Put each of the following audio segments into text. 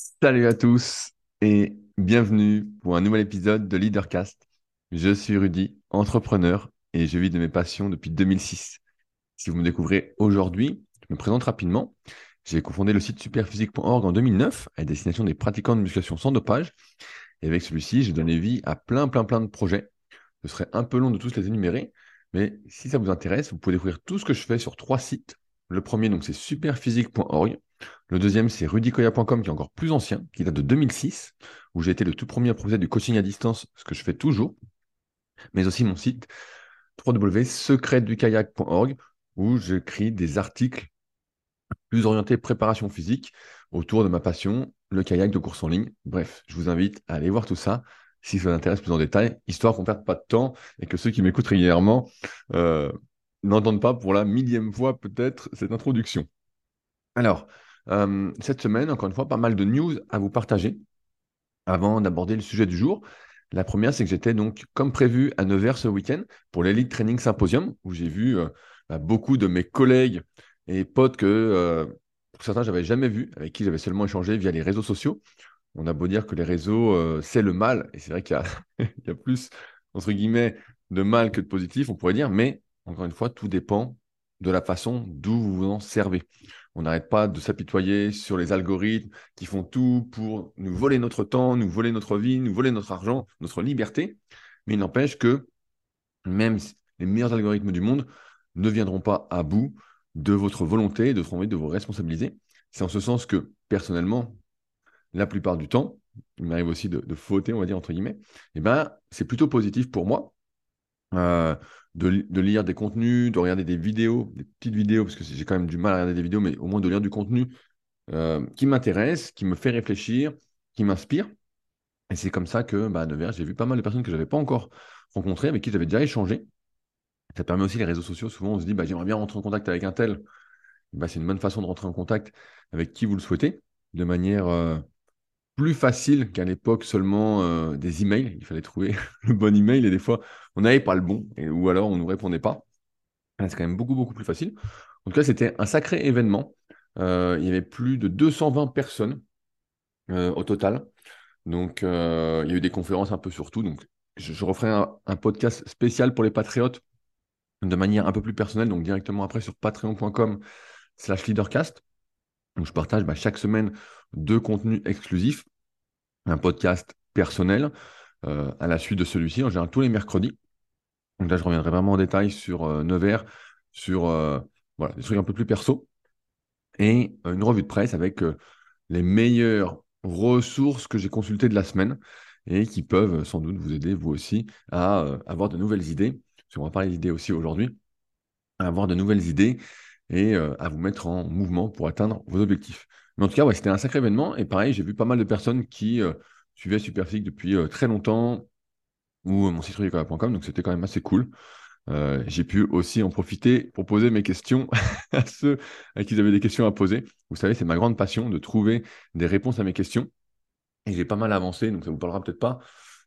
Salut à tous et bienvenue pour un nouvel épisode de Leadercast. Je suis Rudy, entrepreneur et je vis de mes passions depuis 2006. Si vous me découvrez aujourd'hui, je me présente rapidement. J'ai cofondé le site superphysique.org en 2009 à destination des pratiquants de musculation sans dopage. Et avec celui-ci, j'ai donné vie à plein, plein, plein de projets. Ce serait un peu long de tous les énumérer, mais si ça vous intéresse, vous pouvez découvrir tout ce que je fais sur trois sites. Le premier, donc, c'est superphysique.org. Le deuxième, c'est rudykoya.com, qui est encore plus ancien, qui date de 2006, où j'ai été le tout premier à proposer du coaching à distance, ce que je fais toujours, mais aussi mon site www.secretdukayak.org, où j'écris des articles plus orientés préparation physique autour de ma passion, le kayak de course en ligne. Bref, je vous invite à aller voir tout ça si ça vous intéresse plus en détail, histoire qu'on ne perde pas de temps et que ceux qui m'écoutent régulièrement euh, n'entendent pas pour la millième fois peut-être cette introduction. Alors, euh, cette semaine, encore une fois, pas mal de news à vous partager avant d'aborder le sujet du jour. La première, c'est que j'étais donc, comme prévu, à Nevers ce week-end pour l'Elite Training Symposium, où j'ai vu euh, bah, beaucoup de mes collègues et potes que, euh, pour certains, j'avais jamais vu, avec qui j'avais seulement échangé via les réseaux sociaux. On a beau dire que les réseaux, c'est le mal, et c'est vrai qu'il y, y, a plus, entre guillemets, de mal que de positif, on pourrait dire, mais encore une fois, tout dépend de la façon d'où vous vous en servez. On n'arrête pas de s'apitoyer sur les algorithmes qui font tout pour nous voler notre temps, nous voler notre vie, nous voler notre argent, notre liberté. Mais il n'empêche que même les meilleurs algorithmes du monde ne viendront pas à bout de votre volonté, de votre envie de vous responsabiliser. C'est en ce sens que, personnellement, la plupart du temps, il m'arrive aussi de, fauter, on va dire, entre guillemets, eh ben, c'est plutôt positif pour moi. Euh, de, lire des contenus, de regarder des vidéos, des petites vidéos, parce que j'ai quand même du mal à regarder des vidéos, mais au moins de lire du contenu euh, qui m'intéresse, qui me fait réfléchir, qui m'inspire. Et c'est comme ça que, bah, de j'ai vu pas mal de personnes que je n'avais pas encore rencontrées, avec qui j'avais déjà échangé. Ça permet aussi les réseaux sociaux. Souvent, on se dit, bah, j'aimerais bien rentrer en contact avec un tel. Bah, c'est une bonne façon de rentrer en contact avec qui vous le souhaitez, de manière euh, plus facile qu'à l'époque seulement euh, des emails. Il fallait trouver le bon email et des fois, on n'avait pas le bon ou alors on ne nous répondait pas. C'est quand même beaucoup, beaucoup plus facile. En tout cas, c'était un sacré événement. Euh, il y avait plus de 220 personnes euh, au total. Donc, il y a eu des conférences un peu sur tout. Donc, je, referai un, podcast spécial pour les patriotes de manière un peu plus personnelle, donc directement après sur patreon.com slash leadercast. Donc, je partage bah, chaque semaine deux contenus exclusifs, un podcast personnel euh, à la suite de celui-ci, en général tous les mercredis. Donc là, je reviendrai vraiment en détail sur euh, Nevers, sur euh, voilà, des trucs un peu plus perso, et une revue de presse avec les meilleures ressources que j'ai consultées de la semaine et qui peuvent sans doute vous aider, vous aussi, à avoir de nouvelles idées. On va parler d'idées aussi aujourd'hui, à avoir de nouvelles idées et à vous mettre en mouvement pour atteindre vos objectifs. Mais en tout cas, ouais, c'était un sacré événement. Et pareil, j'ai vu pas mal de personnes qui euh, suivaient Superphysique depuis euh, très longtemps ou mon site rudicola.com. Donc c'était quand même assez cool. Euh, j'ai pu aussi en profiter pour poser mes questions à ceux à qui avaient des questions à poser. Vous savez, c'est ma grande passion de trouver des réponses à mes questions. Et j'ai pas mal avancé, donc ça vous parlera peut-être pas,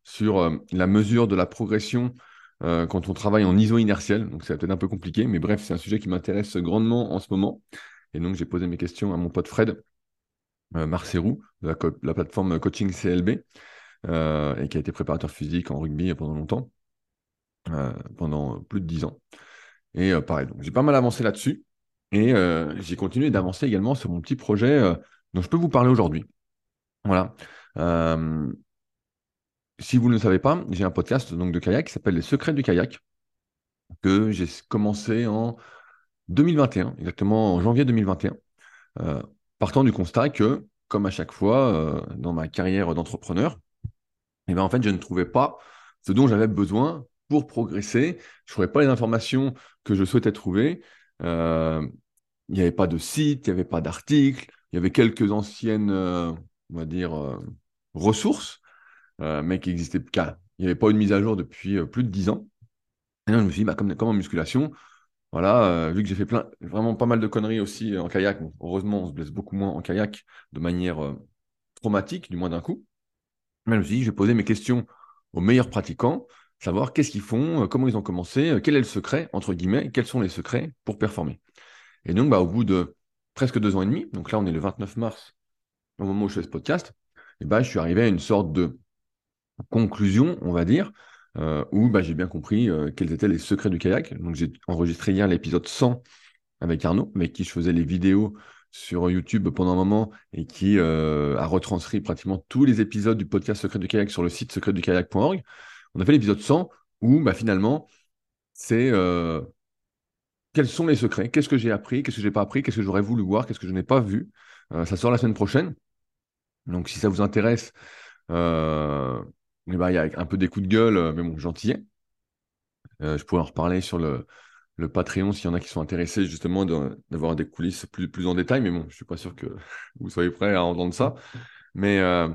sur la mesure de la progression quand on travaille en ISO inertiel. Donc c'est peut-être un peu compliqué, mais bref, c'est un sujet qui m'intéresse grandement en ce moment. Et donc j'ai posé mes questions à mon pote Fred, euh, Marcerou, de la, plateforme Coaching CLB, euh, et qui a été préparateur physique en rugby pendant longtemps, euh, pendant plus de dix ans. Et pareil, donc j'ai pas mal avancé là-dessus, et j'ai continué d'avancer également sur mon petit projet dont je peux vous parler aujourd'hui. Voilà. si vous ne le savez pas, j'ai un podcast donc, de kayak qui s'appelle Les secrets du kayak, que j'ai commencé en 2021, exactement en janvier 2021 partant du constat que, comme à chaque fois euh, dans ma carrière d'entrepreneur, eh ben, en je ne trouvais pas ce dont j'avais besoin pour progresser. Je ne trouvais pas les informations que je souhaitais trouver. Euh, il n'y avait pas de site, il n'y avait pas d'article, il y avait quelques anciennes, euh, ressources, mais qui existaient. Il n'y avait pas eu de mise à jour depuis plus de dix ans. Et là, je me suis dit, bah, comme en musculation, voilà, euh, vu que j'ai fait vraiment pas mal de conneries aussi en kayak, heureusement, on se blesse beaucoup moins en kayak de manière euh, traumatique, du moins d'un coup. Mais je me suis mes questions aux meilleurs pratiquants, savoir qu'est-ce qu'ils font, euh, comment ils ont commencé, quel est le secret, entre guillemets, quels sont les secrets pour performer. Et donc, bah, au bout de presque deux ans et demi, donc là, on est le 29 mars au moment où je fais ce podcast, eh ben, je suis arrivé à une sorte de conclusion, on va dire, euh, où bah, j'ai bien compris euh, quels étaient les secrets du kayak. Donc j'ai enregistré hier l'épisode 100 avec Arnaud, avec qui je faisais les vidéos sur YouTube pendant un moment et qui euh, a retranscrit pratiquement tous les épisodes du podcast Secret du kayak sur le site secretdukayak.org. On a fait l'épisode 100 où bah, finalement c'est quels sont les secrets, qu'est-ce que j'ai appris, qu'est-ce que j'ai pas appris, qu'est-ce que j'aurais voulu voir, qu'est-ce que je n'ai pas vu? ça sort la semaine prochaine. Donc si ça vous intéresse, il y a un peu des coups de gueule, euh, mais bon, gentil. Euh, je pourrais en reparler sur le, le Patreon s'il y en a qui sont intéressés justement d'avoir des coulisses plus, plus en détail, mais bon, je ne suis pas sûr que vous soyez prêts à entendre ça. Mais, euh,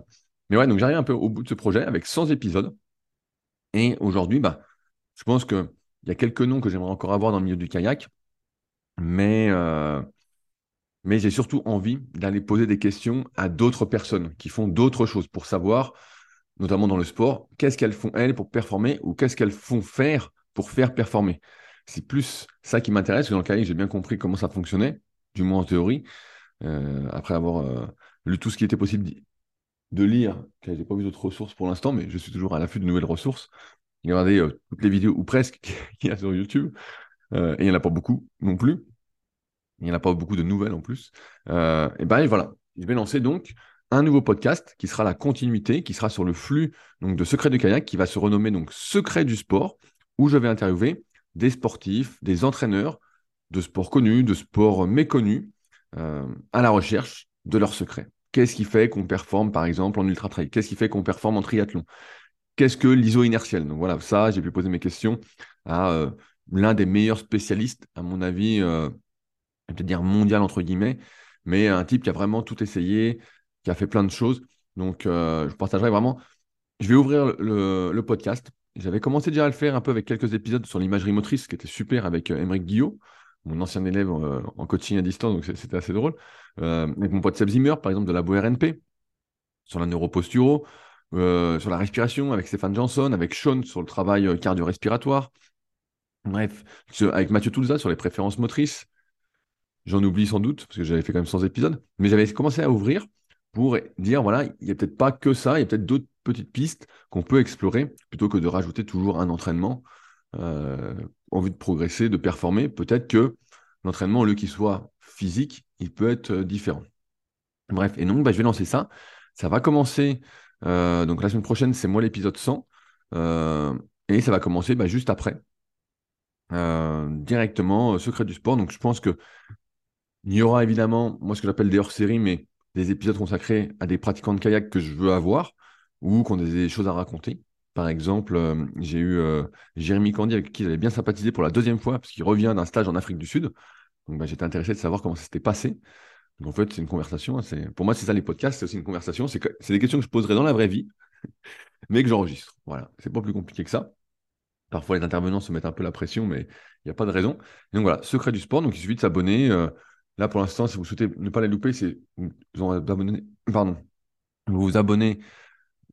mais ouais, donc j'arrive un peu au bout de ce projet avec 100 épisodes. Et aujourd'hui, bah, je pense qu'il y a quelques noms que j'aimerais encore avoir dans le milieu du kayak, mais, mais j'ai surtout envie d'aller poser des questions à d'autres personnes qui font d'autres choses pour savoir notamment dans le sport, qu'est-ce qu'elles font elles pour performer ou qu'est-ce qu'elles font faire pour faire performer? C'est plus ça qui m'intéresse, que dans le cas j'ai bien compris comment ça fonctionnait, du moins en théorie, euh, après avoir euh, lu tout ce qui était possible de lire, je n'ai pas vu d'autres ressources pour l'instant, mais je suis toujours à l'affût de nouvelles ressources. Regardez euh, toutes les vidéos, ou presque, qu'il y a sur YouTube, et il n'y en a pas beaucoup non plus. Il n'y en a pas beaucoup de nouvelles en plus. et ben voilà, je vais lancer donc un nouveau podcast qui sera la continuité, qui sera sur le flux donc, de Secrets du kayak, qui va se renommer donc Secrets du sport, où je vais interviewer des sportifs, des entraîneurs de sports connus, de sports méconnus, euh, à la recherche de leurs secrets. Qu'est-ce qui fait qu'on performe, par exemple, en ultra-trail? Qu'est-ce qui fait qu'on performe en triathlon? Qu'est-ce que l'iso inertiel? Donc voilà, ça, j'ai pu poser mes questions à euh, l'un des meilleurs spécialistes, à mon avis, peut-être dire mondial entre guillemets, mais un type qui a vraiment tout essayé, qui a fait plein de choses. Donc, euh, je partagerai vraiment. Je vais ouvrir le, podcast. J'avais commencé déjà à le faire un peu avec quelques épisodes sur l'imagerie motrice, qui était super avec euh, Émeric Guillot, mon ancien élève euh, en coaching à distance, donc c'était assez drôle. avec mon pote Seb Zimmer, par exemple, de la RNP, sur la neuroposturo, sur la respiration, avec Stéphane Johnson, avec Sean sur le travail cardio-respiratoire. Bref, avec Mathieu Toulza sur les préférences motrices. J'en oublie sans doute, parce que j'avais fait quand même 100 épisodes. Mais j'avais commencé à ouvrir pour dire, voilà, il n'y a peut-être pas que ça, il y a peut-être d'autres petites pistes qu'on peut explorer, plutôt que de rajouter toujours un entraînement, euh, envie de progresser, de performer. Peut-être que l'entraînement, au lieu qu'il soit physique, il peut être euh, différent. Bref, et donc, bah, je vais lancer ça. Ça va commencer, euh, donc la semaine prochaine, c'est moi l'épisode 100, et ça va commencer bah, juste après, directement, Secret du sport. Donc, je pense que il y aura évidemment, moi, ce que j'appelle des hors-séries, mais des épisodes consacrés à des pratiquants de kayak que je veux avoir ou qui ont des, choses à raconter. Par exemple, euh, j'ai eu euh, Jérémy Candy avec qui j'avais bien sympathisé pour la deuxième fois, parce qu'il revient d'un stage en Afrique du Sud. Donc bah, j'étais intéressé de savoir comment ça s'était passé. Donc, en fait, c'est une conversation. Hein, pour moi, c'est ça les podcasts, c'est aussi une conversation. C'est des questions que je poserai dans la vraie vie, mais que j'enregistre. Voilà, c'est pas plus compliqué que ça. Parfois, les intervenants se mettent un peu la pression, mais il n'y a pas de raison. donc voilà, secret du sport. Donc il suffit de s'abonner. Euh, Là, pour l'instant, si vous souhaitez ne pas les louper, c'est vous abonner, pardon, vous vous abonnez.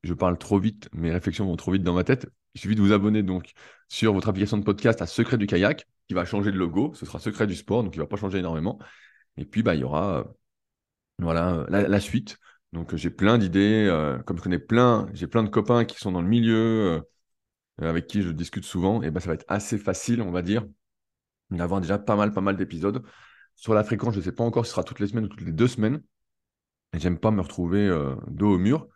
Je parle trop vite, mes réflexions vont trop vite dans ma tête. Il suffit de vous abonner donc sur votre application de podcast à Secret du kayak, qui va changer de logo. Ce sera Secret du sport, donc il ne va pas changer énormément. Et puis, bah, il y aura euh, voilà, la, suite. Donc, j'ai plein d'idées. Euh, comme je connais plein, j'ai plein de copains qui sont dans le milieu, euh, avec qui je discute souvent. Et bah, ça va être assez facile, on va dire, d'avoir déjà pas mal, pas mal d'épisodes. Sur la fréquence, je ne sais pas encore si ce sera toutes les semaines ou toutes les deux semaines. Et j'aime pas me retrouver euh, dos au mur.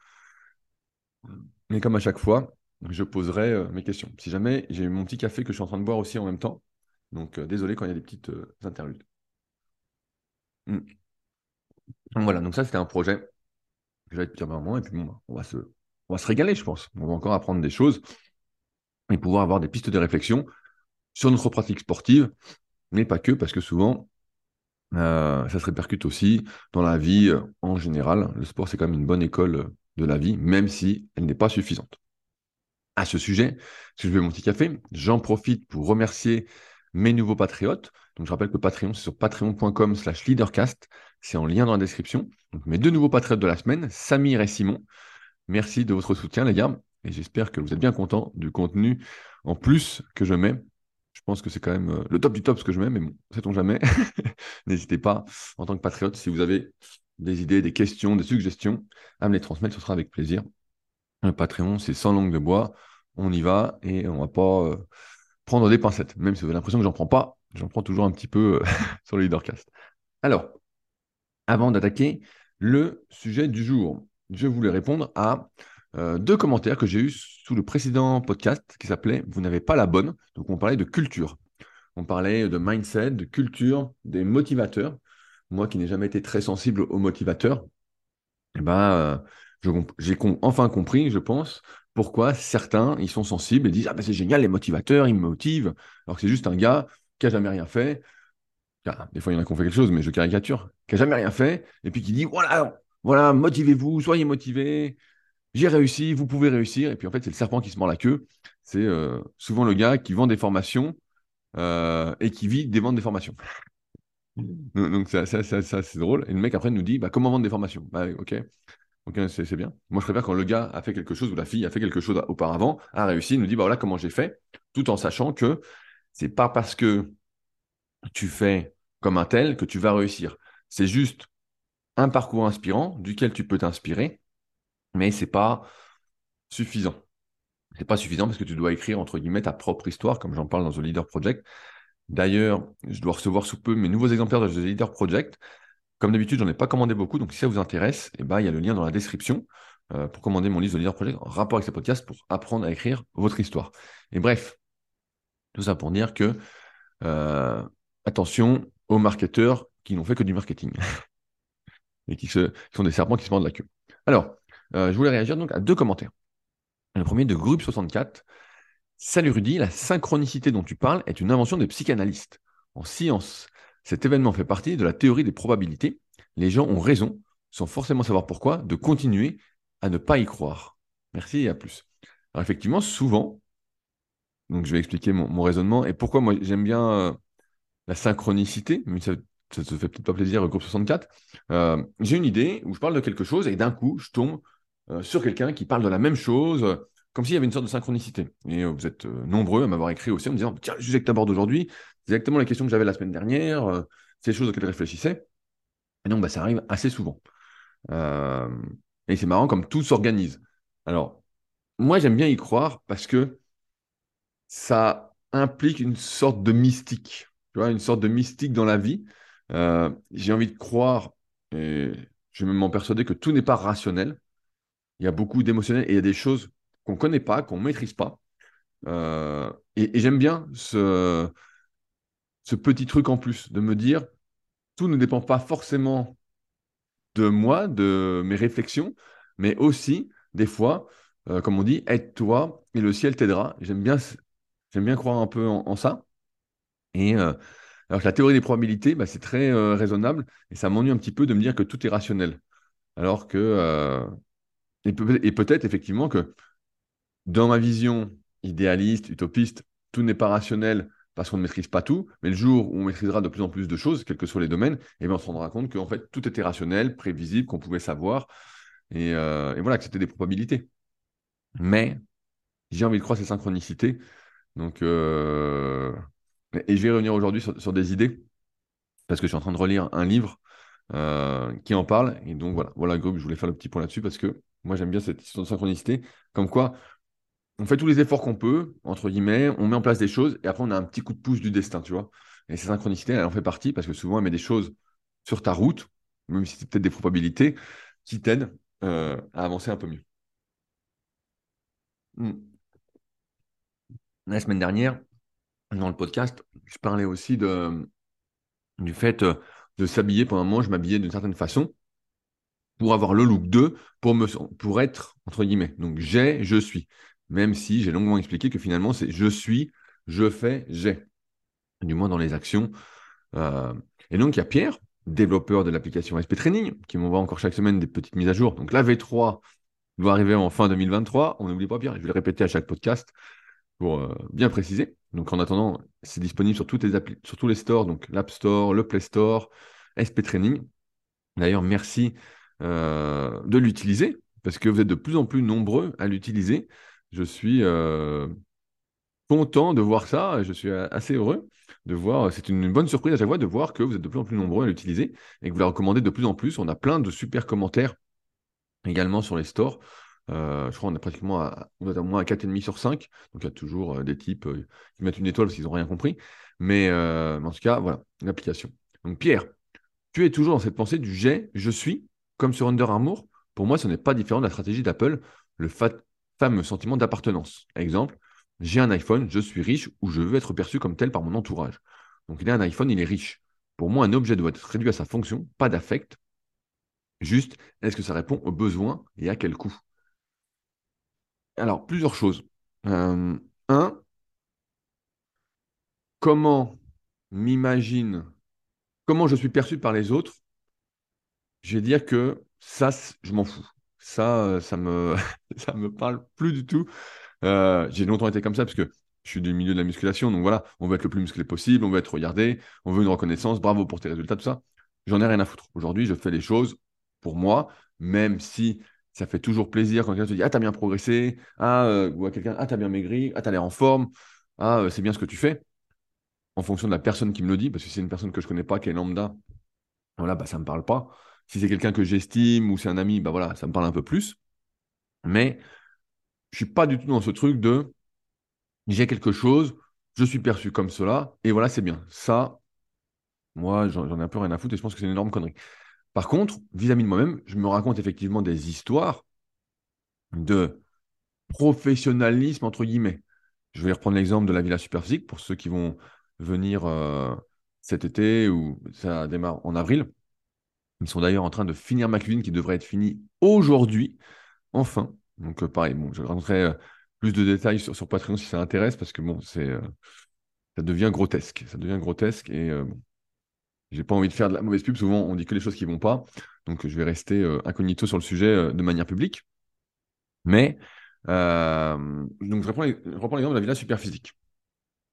Mais comme à chaque fois, je poserai euh, mes questions. Si jamais j'ai mon petit café que je suis en train de boire aussi en même temps. Donc euh, désolé quand il y a des petites interludes. Hmm. Voilà, donc ça c'était un projet que j'avais depuis un moment. Et puis bon, on va, se, on va se régaler, je pense. On va encore apprendre des choses et pouvoir avoir des pistes de réflexion sur notre pratique sportive, mais pas que, parce que souvent, ça se répercute aussi dans la vie euh, en général. Le sport, c'est quand même une bonne école euh, de la vie, même si elle n'est pas suffisante. À ce sujet, si je veux mon petit café, j'en profite pour remercier mes nouveaux patriotes. Donc, je rappelle que Patreon, c'est sur patreon.com slash leadercast. C'est en lien dans la description. Mes deux nouveaux patriotes de la semaine, Samir et Simon. Merci de votre soutien, les gars. Et j'espère que vous êtes bien contents du contenu en plus que je mets pense que c'est quand même euh, le top du top ce que je mets, mais bon, sait-on jamais. N'hésitez pas, en tant que patriote, si vous avez des idées, des questions, des suggestions, à me les transmettre, ce sera avec plaisir. Le Patreon, c'est sans langue de bois, on y va et on va pas euh, prendre des pincettes. Même si vous avez l'impression que j'en prends pas, j'en prends toujours un petit peu euh, sur le Leadercast. Alors, avant d'attaquer le sujet du jour, je voulais répondre à euh, deux commentaires que j'ai eus sous le précédent podcast qui s'appelait Vous n'avez pas la bonne. Donc, on parlait de culture. On parlait de mindset, de culture, des motivateurs. Moi qui n'ai jamais été très sensible aux motivateurs, eh ben, euh, j'ai enfin compris, je pense, pourquoi certains ils sont sensibles et disent Ah ben c'est génial, les motivateurs, ils me motivent. Alors que c'est juste un gars qui n'a jamais rien fait. des fois, il y en a qui ont fait quelque chose, mais je caricature, qui n'a jamais rien fait, et puis qui dit Voilà, voilà, motivez-vous, soyez motivés, j'ai réussi, vous pouvez réussir. Et puis en fait, c'est le serpent qui se mord la queue. C'est euh, souvent le gars qui vend des formations euh, et qui vit des ventes des formations. Donc, ça, c'est drôle. Et le mec après nous dit bah, comment vendre des formations? Bah, Ok, c'est bien. Moi, je préfère quand le gars a fait quelque chose ou la fille a fait quelque chose auparavant, a réussi, il nous dit bah voilà comment j'ai fait, tout en sachant que c'est pas parce que tu fais comme un tel que tu vas réussir. C'est juste un parcours inspirant duquel tu peux t'inspirer mais c'est pas suffisant. C'est pas suffisant parce que tu dois écrire entre guillemets ta propre histoire, comme j'en parle dans The Leader Project. D'ailleurs, je dois recevoir sous peu mes nouveaux exemplaires de The Leader Project. Comme d'habitude, j'en ai pas commandé beaucoup, donc si ça vous intéresse, eh ben, il y a le lien dans la description euh, pour commander mon livre The Leader Project en rapport avec ce podcast pour apprendre à écrire votre histoire. Et bref, tout ça pour dire que euh, attention aux marketeurs qui n'ont fait que du marketing et qui, sont des serpents qui se mordent la queue. Alors, je voulais réagir donc à deux commentaires. Le premier de Groupe 64. Salut Rudy, la synchronicité dont tu parles est une invention des psychanalystes. En science, cet événement fait partie de la théorie des probabilités. Les gens ont raison, sans forcément savoir pourquoi, de continuer à ne pas y croire. Merci et à plus. Alors effectivement, souvent, donc je vais expliquer mon, raisonnement et pourquoi moi j'aime bien euh, la synchronicité, mais ça, ça te fait peut-être pas plaisir, groupe 64. Euh, j'ai une idée où je parle de quelque chose et d'un coup, je tombe euh, sur quelqu'un qui parle de la même chose, comme s'il y avait une sorte de synchronicité. Et euh, vous êtes euh, nombreux à m'avoir écrit aussi en me disant Tiens, le sujet que tu abordes aujourd'hui, c'est exactement la question que j'avais la semaine dernière, c'est les choses auxquelles je réfléchissais. Et donc, bah, ça arrive assez souvent. et c'est marrant comme tout s'organise. Alors, moi, j'aime bien y croire parce que ça implique une sorte de mystique, tu vois, une sorte de mystique dans la vie. j'ai envie de croire, et je vais m'en persuader que tout n'est pas rationnel. Il y a beaucoup d'émotionnel et il y a des choses qu'on ne connaît pas, qu'on ne maîtrise pas. Euh, et, j'aime bien ce, petit truc en plus, de me dire, tout ne dépend pas forcément de moi, de mes réflexions, mais aussi, des fois, euh, comme on dit, aide-toi et le ciel t'aidera. J'aime bien, j'aime bien croire un peu en, ça. Et euh, alors la théorie des probabilités, bah, c'est très raisonnable et ça m'ennuie un petit peu de me dire que tout est rationnel. Alors que et, peut-être effectivement que dans ma vision idéaliste, utopiste, tout n'est pas rationnel parce qu'on ne maîtrise pas tout, mais le jour où on maîtrisera de plus en plus de choses, quels que soient les domaines, eh bien on se rendra compte qu'en fait tout était rationnel, prévisible, qu'on pouvait savoir, et, euh, voilà, que c'était des probabilités. Mais j'ai envie de croire ces synchronicités, donc euh, et je vais revenir aujourd'hui sur, des idées, parce que je suis en train de relire un livre euh, qui en parle, et donc voilà, voilà, groupe, je voulais faire le petit point là-dessus parce que moi, j'aime bien cette histoire de synchronicité. Comme quoi, on fait tous les efforts qu'on peut, entre guillemets, on met en place des choses, et après, on a un petit coup de pouce du destin, tu vois. Et cette synchronicité, elle en fait partie parce que souvent, elle met des choses sur ta route, même si c'est peut-être des probabilités, qui t'aident euh, à avancer un peu mieux. Hmm. La semaine dernière, dans le podcast, je parlais aussi de, du fait euh, de s'habiller. Pendant un moment, je m'habillais d'une certaine façon pour avoir le look 2, pour, être, entre guillemets. Donc, j'ai, je suis. Même si j'ai longuement expliqué que finalement, c'est je suis, je fais, j'ai. Du moins dans les actions. Euh, et donc, il y a Pierre, développeur de l'application SP Training, qui m'envoie encore chaque semaine des petites mises à jour. Donc, la V3 doit arriver en fin 2023. On n'oublie pas Pierre, je vais le répéter à chaque podcast pour euh, bien préciser. Donc, en attendant, c'est disponible sur, sur tous les stores, donc l'App Store, le Play Store, SP Training. D'ailleurs, merci euh, de l'utiliser, parce que vous êtes de plus en plus nombreux à l'utiliser. Je suis, euh, content de voir ça. Je suis assez heureux de voir. C'est une bonne surprise à chaque fois de voir que vous êtes de plus en plus nombreux à l'utiliser et que vous la recommandez de plus en plus. On a plein de super commentaires également sur les stores. Euh, je crois qu'on est pratiquement à, à moins à 4,5 sur 5. Donc il y a toujours euh, des types euh, qui mettent une étoile parce qu'ils n'ont rien compris. Mais, en tout cas, voilà, une application. Donc Pierre, tu es toujours dans cette pensée du j'ai, je suis, comme sur Under Armour. Pour moi, ce n'est pas différent de la stratégie d'Apple, le fameux sentiment d'appartenance. Exemple, j'ai un iPhone, je suis riche ou je veux être perçu comme tel par mon entourage. Donc il a un iPhone, il est riche. Pour moi, un objet doit être réduit à sa fonction, pas d'affect. Juste, est-ce que ça répond aux besoins et à quel coût? Alors, plusieurs choses. Euh, un, comment m'imagine, comment je suis perçu par les autres, je vais dire que ça, je m'en fous. Ça, euh, ça me, ça me parle plus du tout. Euh, j'ai longtemps été comme ça parce que je suis du milieu de la musculation, donc voilà, on veut être le plus musclé possible, on veut être regardé, on veut une reconnaissance, bravo pour tes résultats, tout ça. J'en ai rien à foutre. Aujourd'hui, je fais les choses pour moi, même si ça fait toujours plaisir quand quelqu'un te dit Ah, t'as bien progressé, ah, euh, ou à quelqu'un Ah, t'as bien maigri, ah, t'as l'air en forme, ah, c'est bien ce que tu fais. En fonction de la personne qui me le dit, parce que si c'est une personne que je connais pas, qui est lambda, voilà, bah, ça me parle pas. Si c'est quelqu'un que j'estime ou c'est un ami, bah voilà, ça me parle un peu plus. Mais je suis pas du tout dans ce truc de j'ai quelque chose, je suis perçu comme cela, et voilà, c'est bien. Ça, moi, j'en ai un peu rien à foutre et je pense que c'est une énorme connerie. Par contre, vis-à-vis de moi-même, je me raconte effectivement des histoires de professionnalisme, entre guillemets. Je vais reprendre l'exemple de la Villa Superphysique pour ceux qui vont venir euh, cet été ou ça démarre en avril. Ils sont d'ailleurs en train de finir ma cuisine qui devrait être finie aujourd'hui, enfin. Donc euh, pareil, bon, je raconterai euh, plus de détails sur, Patreon si ça intéresse parce que bon, c'est ça devient grotesque. Ça devient grotesque et bon, j'ai pas envie de faire de la mauvaise pub. Souvent, on dit que les choses qui vont pas. Donc, je vais rester euh, incognito sur le sujet euh, de manière publique. Mais, euh, donc, je reprends, l'exemple de la villa superphysique.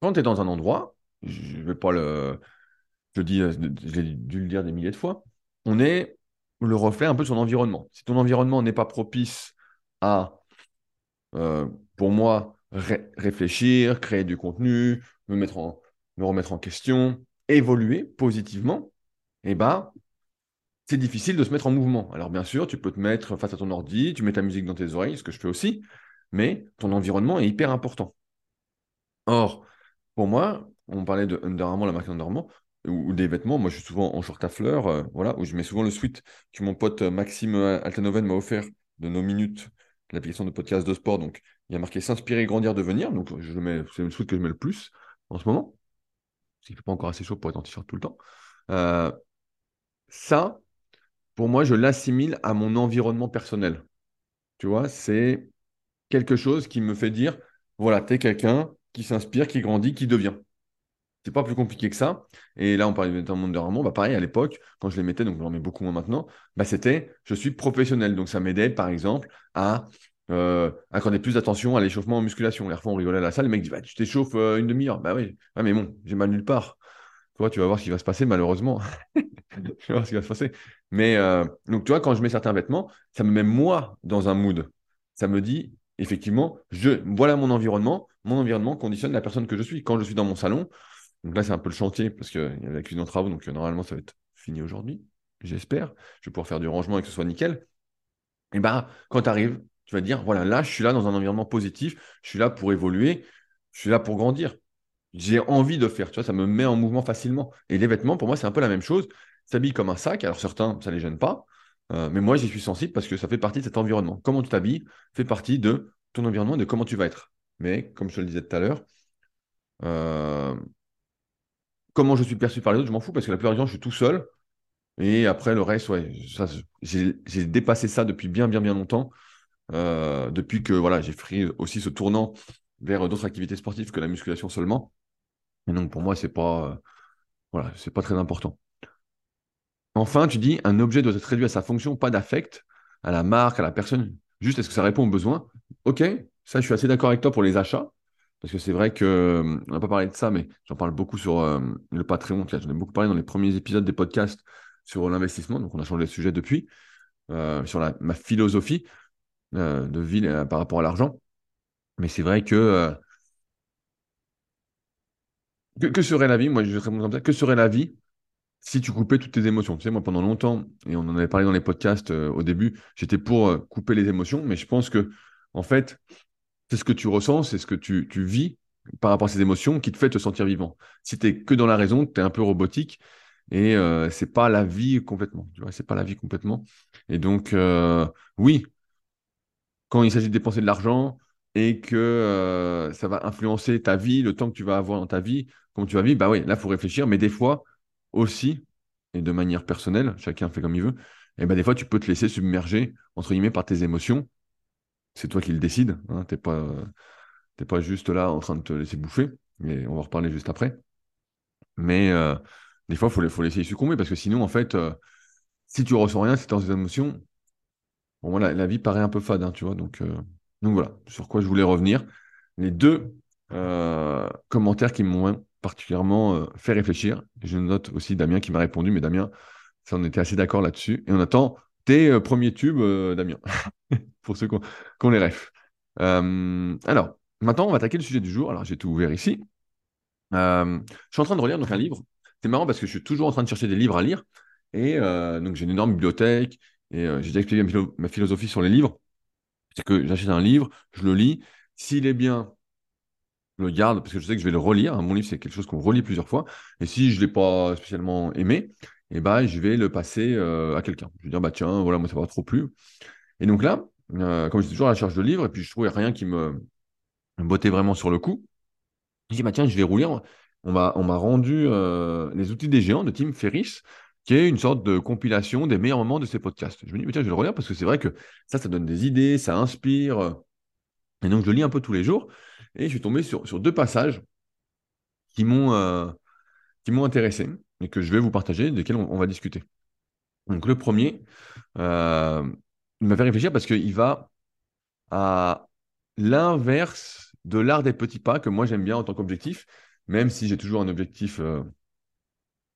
Quand tu es dans un endroit, je vais pas le. Je dis, j'ai dû le dire des milliers de fois, on est le reflet un peu de son environnement. Si ton environnement n'est pas propice à, pour moi, réfléchir, créer du contenu, me, remettre en question, évoluer positivement, eh ben, c'est difficile de se mettre en mouvement. Alors bien sûr, tu peux te mettre face à ton ordi, tu mets ta musique dans tes oreilles, ce que je fais aussi, mais ton environnement est hyper important. Or, pour moi, on parlait de Under Armour, la marque Under ou, des vêtements. Moi, je suis souvent en short à fleurs, euh, voilà, où je mets souvent le suite que mon pote Maxime Altanoven m'a offert de nos minutes, l'application de podcast de sport. Donc, il y a marqué s'inspirer, grandir, devenir. Donc, je mets, c'est le suite que je mets le plus en ce moment parce qu'il fait pas encore assez chaud pour être en t-shirt tout le temps. Euh, ça, pour moi, je l'assimile à mon environnement personnel. Tu vois, c'est quelque chose qui me fait dire, voilà, tu es quelqu'un qui s'inspire, qui grandit, qui devient. C'est pas plus compliqué que ça. Et là, on parlait d'un monde de Ramon. Bah, pareil, à l'époque, quand je les mettais, donc j'en mets beaucoup moins maintenant, bah, c'était je suis professionnel. Donc ça m'aidait, par exemple, à euh, accorder plus d'attention à l'échauffement en musculation. Les fois, on rigolait à la salle, le mec dit bah, Tu t'échauffes euh, une demi-heure. Bah oui, mais bon, j'ai mal nulle part. Toi, tu vas voir ce qui va se passer, malheureusement. tu vas voir ce qui va se passer. Mais euh, donc, tu vois, quand je mets certains vêtements, ça me met moi dans un mood. Ça me dit, effectivement, je, voilà mon environnement. Mon environnement conditionne la personne que je suis. Quand je suis dans mon salon, donc là, c'est un peu le chantier parce qu'il y a la cuisine en travaux, donc normalement, ça va être fini aujourd'hui. J'espère. Je vais pouvoir faire du rangement et que ce soit nickel. Et bah, quand tu arrives, tu vas dire, voilà, là, je suis là dans un environnement positif, je suis là pour évoluer, je suis là pour grandir. J'ai envie de faire, tu vois, ça me met en mouvement facilement. Et les vêtements, pour moi, c'est un peu la même chose. S'habille comme un sac, alors certains, ça ne les gêne pas, euh, mais moi, j'y suis sensible parce que ça fait partie de cet environnement. Comment tu t'habilles fait partie de ton environnement de comment tu vas être. Mais, comme je te le disais tout à l'heure, euh, comment je suis perçu par les autres, je m'en fous parce que la plupart du temps, je suis tout seul. Et après, le reste, j'ai dépassé ça depuis bien, bien, bien longtemps. Euh, depuis que voilà, j'ai pris aussi ce tournant vers d'autres activités sportives que la musculation seulement. Et donc pour moi, c'est pas euh, voilà, pas très important. Enfin, tu dis un objet doit être réduit à sa fonction, pas d'affect, à la marque, à la personne. Juste, est-ce que ça répond aux besoins? Ok, ça, je suis assez d'accord avec toi pour les achats. Parce que c'est vrai que, euh, on n'a pas parlé de ça, mais j'en parle beaucoup sur le Patreon. J'en ai beaucoup parlé dans les premiers épisodes des podcasts sur l'investissement. Donc, on a changé de sujet depuis. sur la, ma philosophie. Euh, de euh, par rapport à l'argent. Mais c'est vrai que euh, que, serait la vie? Moi, je vais répondre comme ça. Que serait la vie si tu coupais toutes tes émotions? Tu sais, moi, pendant longtemps, et on en avait parlé dans les podcasts euh, au début, j'étais pour euh, couper les émotions, mais je pense que, en fait, c'est ce que tu ressens, c'est ce que tu, vis par rapport à ces émotions qui te fait te sentir vivant. Si tu es que dans la raison, tu es un peu robotique et euh, c'est pas la vie complètement. Tu vois, c'est pas la vie complètement. Et donc, euh, oui, quand il s'agit de dépenser de l'argent et que euh, ça va influencer ta vie, le temps que tu vas avoir dans ta vie, comment tu vas vivre, bah oui, là, il faut réfléchir. Mais des fois aussi, et de manière personnelle, chacun fait comme il veut, et ben des fois, tu peux te laisser submerger, entre guillemets, par tes émotions. C'est toi qui le décides. Hein, tu n'es pas, pas juste là en train de te laisser bouffer. Et on va en reparler juste après. Mais euh, des fois, il faut, faut laisser succomber parce que sinon, en fait, euh, si tu ressens rien, si tu es dans des émotions, bon, la, vie paraît un peu fade, hein, tu vois. Donc, euh, donc voilà, sur quoi je voulais revenir. Les deux commentaires qui m'ont particulièrement fait réfléchir. je note aussi Damien qui m'a répondu, mais Damien, ça, on était assez d'accord là-dessus. Et on attend tes premiers tubes, Damien, pour ceux qui ont, les refs. alors, maintenant, on va attaquer le sujet du jour. Alors, j'ai tout ouvert ici. je suis en train de relire un livre c'est marrant parce que je suis toujours en train de chercher des livres à lire. Et euh, donc, j'ai une énorme bibliothèque. Et euh, j'ai déjà expliqué ma, philosophie sur les livres. C'est que j'achète un livre, je le lis. S'il est bien, je le garde parce que je sais que je vais le relire. Mon livre, c'est quelque chose qu'on relit plusieurs fois. Et si je ne l'ai pas spécialement aimé, eh ben, je vais le passer euh, à quelqu'un. Je vais dire, bah tiens, voilà, moi, ça va trop plus. Et donc là, comme j'étais toujours à la recherche de livres, et puis je trouvais rien qui me bottait vraiment sur le coup, je dis, bah tiens, je vais relire on m'a rendu euh, Les outils des géants de Tim Ferriss, qui est une sorte de compilation des meilleurs moments de ces podcasts. Je me dis, tiens, je vais le relire parce que c'est vrai que ça, ça donne des idées, ça inspire. Et donc, je lis un peu tous les jours. Et je suis tombé sur, deux passages qui m'ont euh, intéressé et que je vais vous partager, desquels on, va discuter. Donc, le premier, euh, il m'a fait réfléchir parce qu'il va à l'inverse de l'art des petits pas que moi j'aime bien en tant qu'objectif même si j'ai toujours un objectif euh,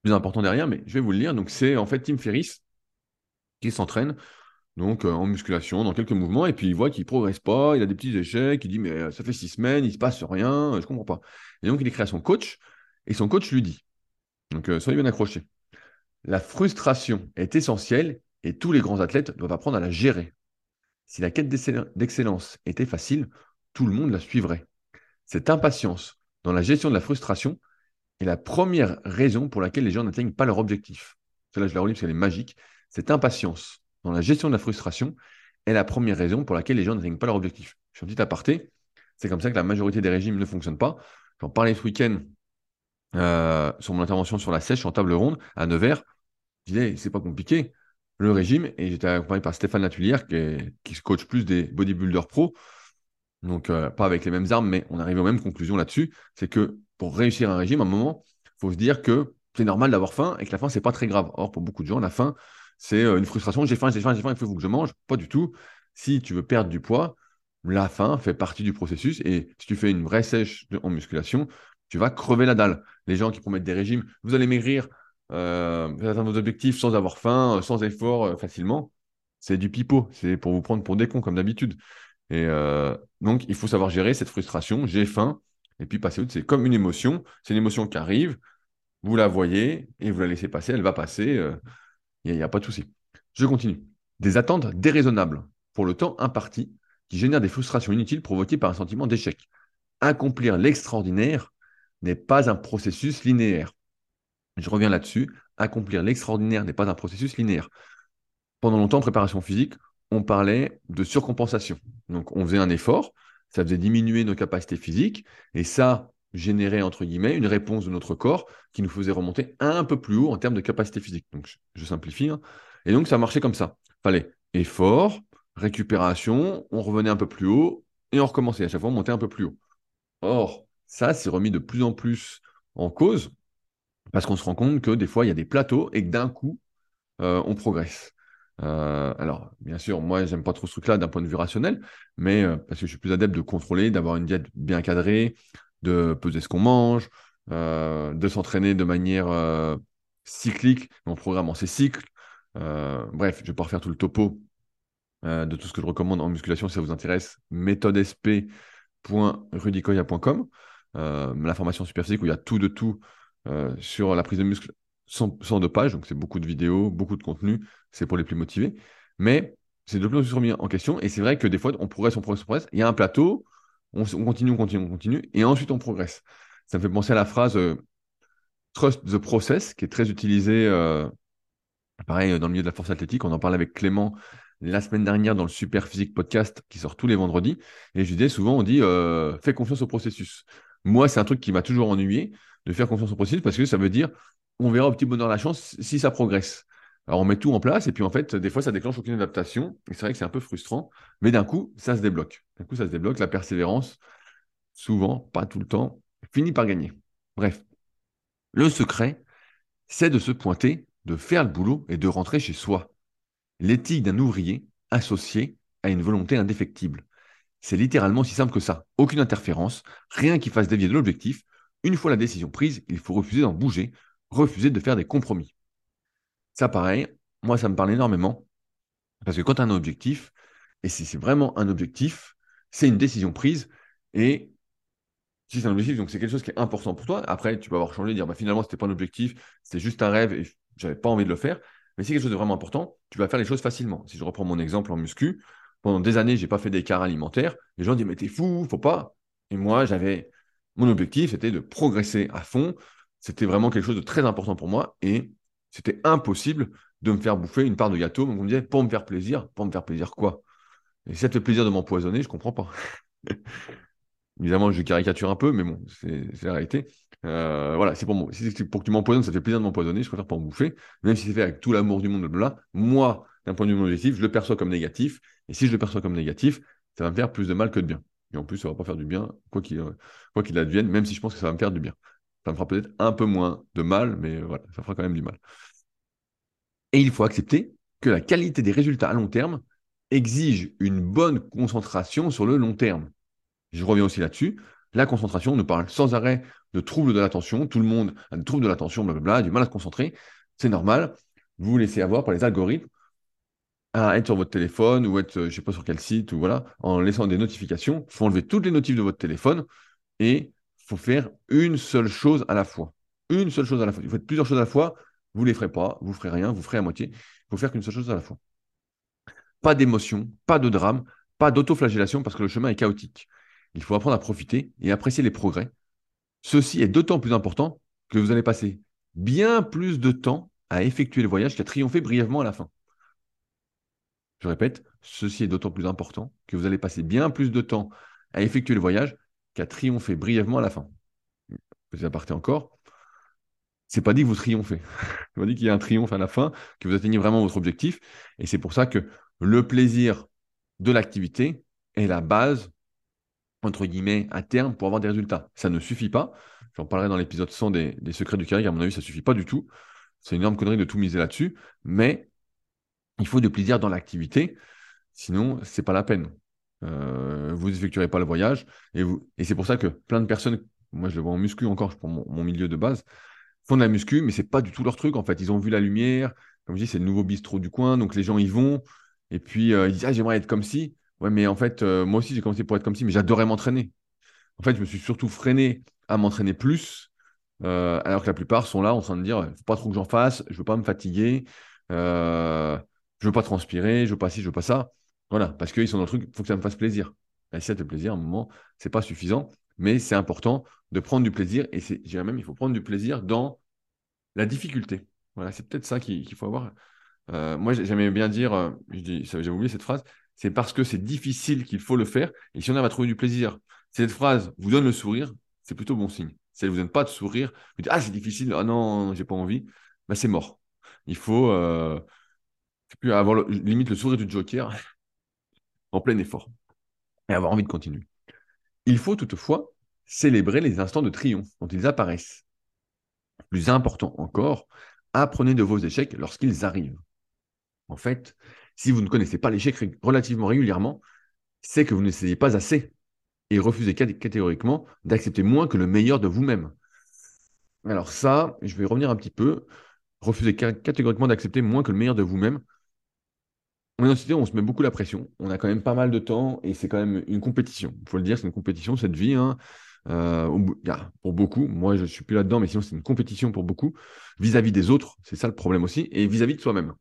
plus important derrière, mais je vais vous le lire. Donc, c'est en fait Tim Ferriss qui s'entraîne donc euh, en musculation dans quelques mouvements et puis il voit qu'il progresse pas, il a des petits échecs, il dit mais euh, ça fait six semaines, il se passe rien, je comprends pas. Et donc il écrit à son coach et son coach lui dit donc soyez bien accrochés. La frustration est essentielle et tous les grands athlètes doivent apprendre à la gérer. Si la quête d'excellence était facile, tout le monde la suivrait. Cette impatience dans la gestion de la frustration est la première raison pour laquelle les gens n'atteignent pas leur objectif. Cela, je la relis parce qu'elle est magique. Cette impatience dans la gestion de la frustration est la première raison pour laquelle les gens n'atteignent pas leur objectif. Je suis un petit aparté. C'est comme ça que la majorité des régimes ne fonctionnent pas. J'en parlais ce week-end euh, sur mon intervention sur la sèche en table ronde à Nevers. Je disais, c'est pas compliqué. Le régime, et j'étais accompagné par Stéphane Latulière, qui, qui coach plus des bodybuilders pro. Donc, euh, pas avec les mêmes armes, mais on arrive aux mêmes conclusions là-dessus. C'est que pour réussir un régime, à un moment, il faut se dire que c'est normal d'avoir faim et que la faim, c'est pas très grave. Or, pour beaucoup de gens, la faim, c'est euh, une frustration. J'ai faim, j'ai faim, j'ai faim, il faut que je mange. Pas du tout. Si tu veux perdre du poids, la faim fait partie du processus. Et si tu fais une vraie sèche en musculation, tu vas crever la dalle. Les gens qui promettent des régimes, vous allez maigrir, atteindre vos objectifs sans avoir faim, sans effort, facilement. C'est du pipeau. C'est pour vous prendre pour des cons, comme d'habitude. Et euh, donc, il faut savoir gérer cette frustration. J'ai faim. Et puis passer outre, c'est comme une émotion. C'est une émotion qui arrive. Vous la voyez et vous la laissez passer. Elle va passer. Euh, il n'y a, pas de souci. Je continue. Des attentes déraisonnables pour le temps imparti qui génèrent des frustrations inutiles provoquées par un sentiment d'échec. Accomplir l'extraordinaire n'est pas un processus linéaire. Je reviens là-dessus. Accomplir l'extraordinaire n'est pas un processus linéaire. Pendant longtemps, en préparation physique, on parlait de surcompensation. Donc, on faisait un effort, ça faisait diminuer nos capacités physiques, et ça générait, entre guillemets, une réponse de notre corps qui nous faisait remonter un peu plus haut en termes de capacité physique. Donc, je, simplifie. Hein. Et donc, ça marchait comme ça. Fallait effort, récupération, on revenait un peu plus haut, et on recommençait. À chaque fois, on montait un peu plus haut. Or, ça, c'est remis de plus en plus en cause, parce qu'on se rend compte que des fois, il y a des plateaux, et que d'un coup, euh, on progresse. Euh, alors, bien sûr, moi, j'aime pas trop ce truc-là d'un point de vue rationnel, mais euh, parce que je suis plus adepte de contrôler, d'avoir une diète bien cadrée, de peser ce qu'on mange, de s'entraîner de manière cyclique, en programmant ses cycles. bref, je vais pas refaire tout le topo de tout ce que je recommande en musculation si ça vous intéresse. méthodesp.rudicoya.com. la formation super physique où il y a tout de tout sur la prise de muscle sans, sans dopage. Donc, c'est beaucoup de vidéos, beaucoup de contenu. C'est pour les plus motivés. Mais c'est de plus en plus remis en question. Et c'est vrai que des fois, on progresse, on progresse, on progresse. Il y a un plateau, on, continue, on continue, on continue. Et ensuite, on progresse. Ça me fait penser à la phrase Trust the process, qui est très utilisée, pareil, dans le milieu de la force athlétique. On en parle avec Clément la semaine dernière dans le Super Physique Podcast qui sort tous les vendredis. Et je disais souvent, on dit euh, fais confiance au processus. Moi, c'est un truc qui m'a toujours ennuyé de faire confiance au processus parce que ça veut dire on verra au petit bonheur la chance si ça progresse. Alors on met tout en place et puis en fait, des fois, ça déclenche aucune adaptation. Et c'est vrai que c'est un peu frustrant, mais d'un coup, ça se débloque. D'un coup, ça se débloque. La persévérance, souvent, pas tout le temps, finit par gagner. Bref, le secret, c'est de se pointer, de faire le boulot et de rentrer chez soi l'éthique d'un ouvrier associée à une volonté indéfectible. C'est littéralement aussi simple que ça. Aucune interférence, rien qui fasse dévier de l'objectif. Une fois la décision prise, il faut refuser d'en bouger, refuser de faire des compromis. Ça, pareil, moi, ça me parle énormément. Parce que quand tu as un objectif, et si c'est vraiment un objectif, c'est une décision prise. Et si c'est un objectif, donc c'est quelque chose qui est important pour toi. Après, tu peux avoir changé, dire bah, finalement, ce n'était pas un objectif, c'était juste un rêve et j'avais pas envie de le faire. Mais si quelque chose de vraiment important, tu vas faire les choses facilement. Si je reprends mon exemple en muscu, pendant des années, je n'ai pas fait d'écart alimentaire. Les gens disent mais t'es fou, faut pas. Et moi, j'avais mon objectif, c'était de progresser à fond. C'était vraiment quelque chose de très important pour moi et c'était impossible de me faire bouffer une part de gâteau. Donc on me disait pour me faire plaisir, pour me faire plaisir quoi? Et ça te fait plaisir de m'empoisonner, je comprends pas. Évidemment, je caricature un peu, mais bon, c'est la réalité. Euh, voilà, c'est pour, moi. si pour que tu m'empoisonnes, ça fait plaisir de m'empoisonner, je préfère pas en bouffer, même si c'est fait avec tout l'amour du monde, là, moi, d'un point de vue objectif, je le perçois comme négatif, et si je le perçois comme négatif, ça va me faire plus de mal que de bien. Et en plus, ça va pas faire du bien, quoi qu'il advienne, même si je pense que ça va me faire du bien. Ça me fera peut-être un peu moins de mal, mais voilà, ça fera quand même du mal. Et il faut accepter que la qualité des résultats à long terme exige une bonne concentration sur le long terme. Je reviens aussi là-dessus. La concentration, on nous parle sans arrêt de troubles de l'attention. Tout le monde a des troubles de l'attention, blablabla, du mal à se concentrer. C'est normal. Vous vous laissez avoir par les algorithmes à être sur votre téléphone ou être, je ne sais pas sur quel site, ou voilà, en laissant des notifications. Il faut enlever toutes les notifs de votre téléphone et il faut faire une seule chose à la fois. Une seule chose à la fois. Vous faites plusieurs choses à la fois, vous ne les ferez pas, vous ne ferez rien, vous ferez à moitié. Il faut faire qu'une seule chose à la fois. Pas d'émotion, pas de drame, pas d'autoflagellation parce que le chemin est chaotique. Il faut apprendre à profiter et apprécier les progrès. Ceci est d'autant plus important que vous allez passer bien plus de temps à effectuer le voyage qu'à triompher brièvement à la fin. Je répète, ceci est d'autant plus important que vous allez passer bien plus de temps à effectuer le voyage qu'à triompher brièvement à la fin. Vous aparté encore. C'est pas dit que vous triomphez. C'est pas dit qu'il y a un triomphe à la fin, que vous atteignez vraiment votre objectif. Et c'est pour ça que le plaisir de l'activité est la base entre guillemets, à terme pour avoir des résultats. Ça ne suffit pas. J'en parlerai dans l'épisode 100 des, secrets du carrière. À mon avis, ça ne suffit pas du tout. C'est une énorme connerie de tout miser là-dessus. Mais il faut du plaisir dans l'activité. Sinon, ce n'est pas la peine. Euh, vous n'effectuerez pas le voyage. Et, c'est pour ça que plein de personnes, moi je le vois en muscu encore, prends mon, milieu de base, font de la muscu, mais ce n'est pas du tout leur truc. En fait, ils ont vu la lumière. Comme je dis, c'est le nouveau bistrot du coin. Donc les gens y vont. Et puis, euh, ils disent, ah, j'aimerais être comme si. Ouais, mais en fait, euh, moi aussi, j'ai commencé pour être comme si, mais j'adorais m'entraîner. En fait, je me suis surtout freiné à m'entraîner plus, alors que la plupart sont là en train de dire, faut pas trop que j'en fasse, je veux pas me fatiguer, je veux pas transpirer, je veux pas ci, je veux pas ça. Voilà, parce qu'ils sont dans le truc, il faut que ça me fasse plaisir. Et si ça te plaisir, à un moment, c'est pas suffisant, mais c'est important de prendre du plaisir, et c'est, je dirais même, il faut prendre du plaisir dans la difficulté. Voilà, c'est peut-être ça qu'il faut avoir. moi, j'aimais bien dire, j'avais oublié cette phrase, c'est parce que c'est difficile qu'il faut le faire. Et si on à trouver du plaisir, cette phrase vous donne le sourire, c'est plutôt bon signe. Si elle vous donne pas de sourire, vous dites Ah, c'est difficile, ah non, j'ai pas envie, bah, c'est mort. Il faut euh, avoir limite le sourire du Joker en plein effort et avoir envie de continuer. Il faut toutefois célébrer les instants de triomphe dont ils apparaissent. Plus important encore, apprenez de vos échecs lorsqu'ils arrivent. En fait, si vous ne connaissez pas l'échec relativement régulièrement, c'est que vous n'essayez pas assez et refusez catégoriquement d'accepter moins que le meilleur de vous-même. Alors ça, je vais revenir un petit peu. Refusez catégoriquement d'accepter moins que le meilleur de vous-même. En université, on se met beaucoup la pression. On a quand même pas mal de temps et c'est quand même une compétition. Il faut le dire, c'est une compétition, cette vie. Hein. pour beaucoup, moi je ne suis plus là-dedans, mais sinon c'est une compétition pour beaucoup, vis-à-vis des autres, c'est ça le problème aussi, et vis-à-vis de soi-même.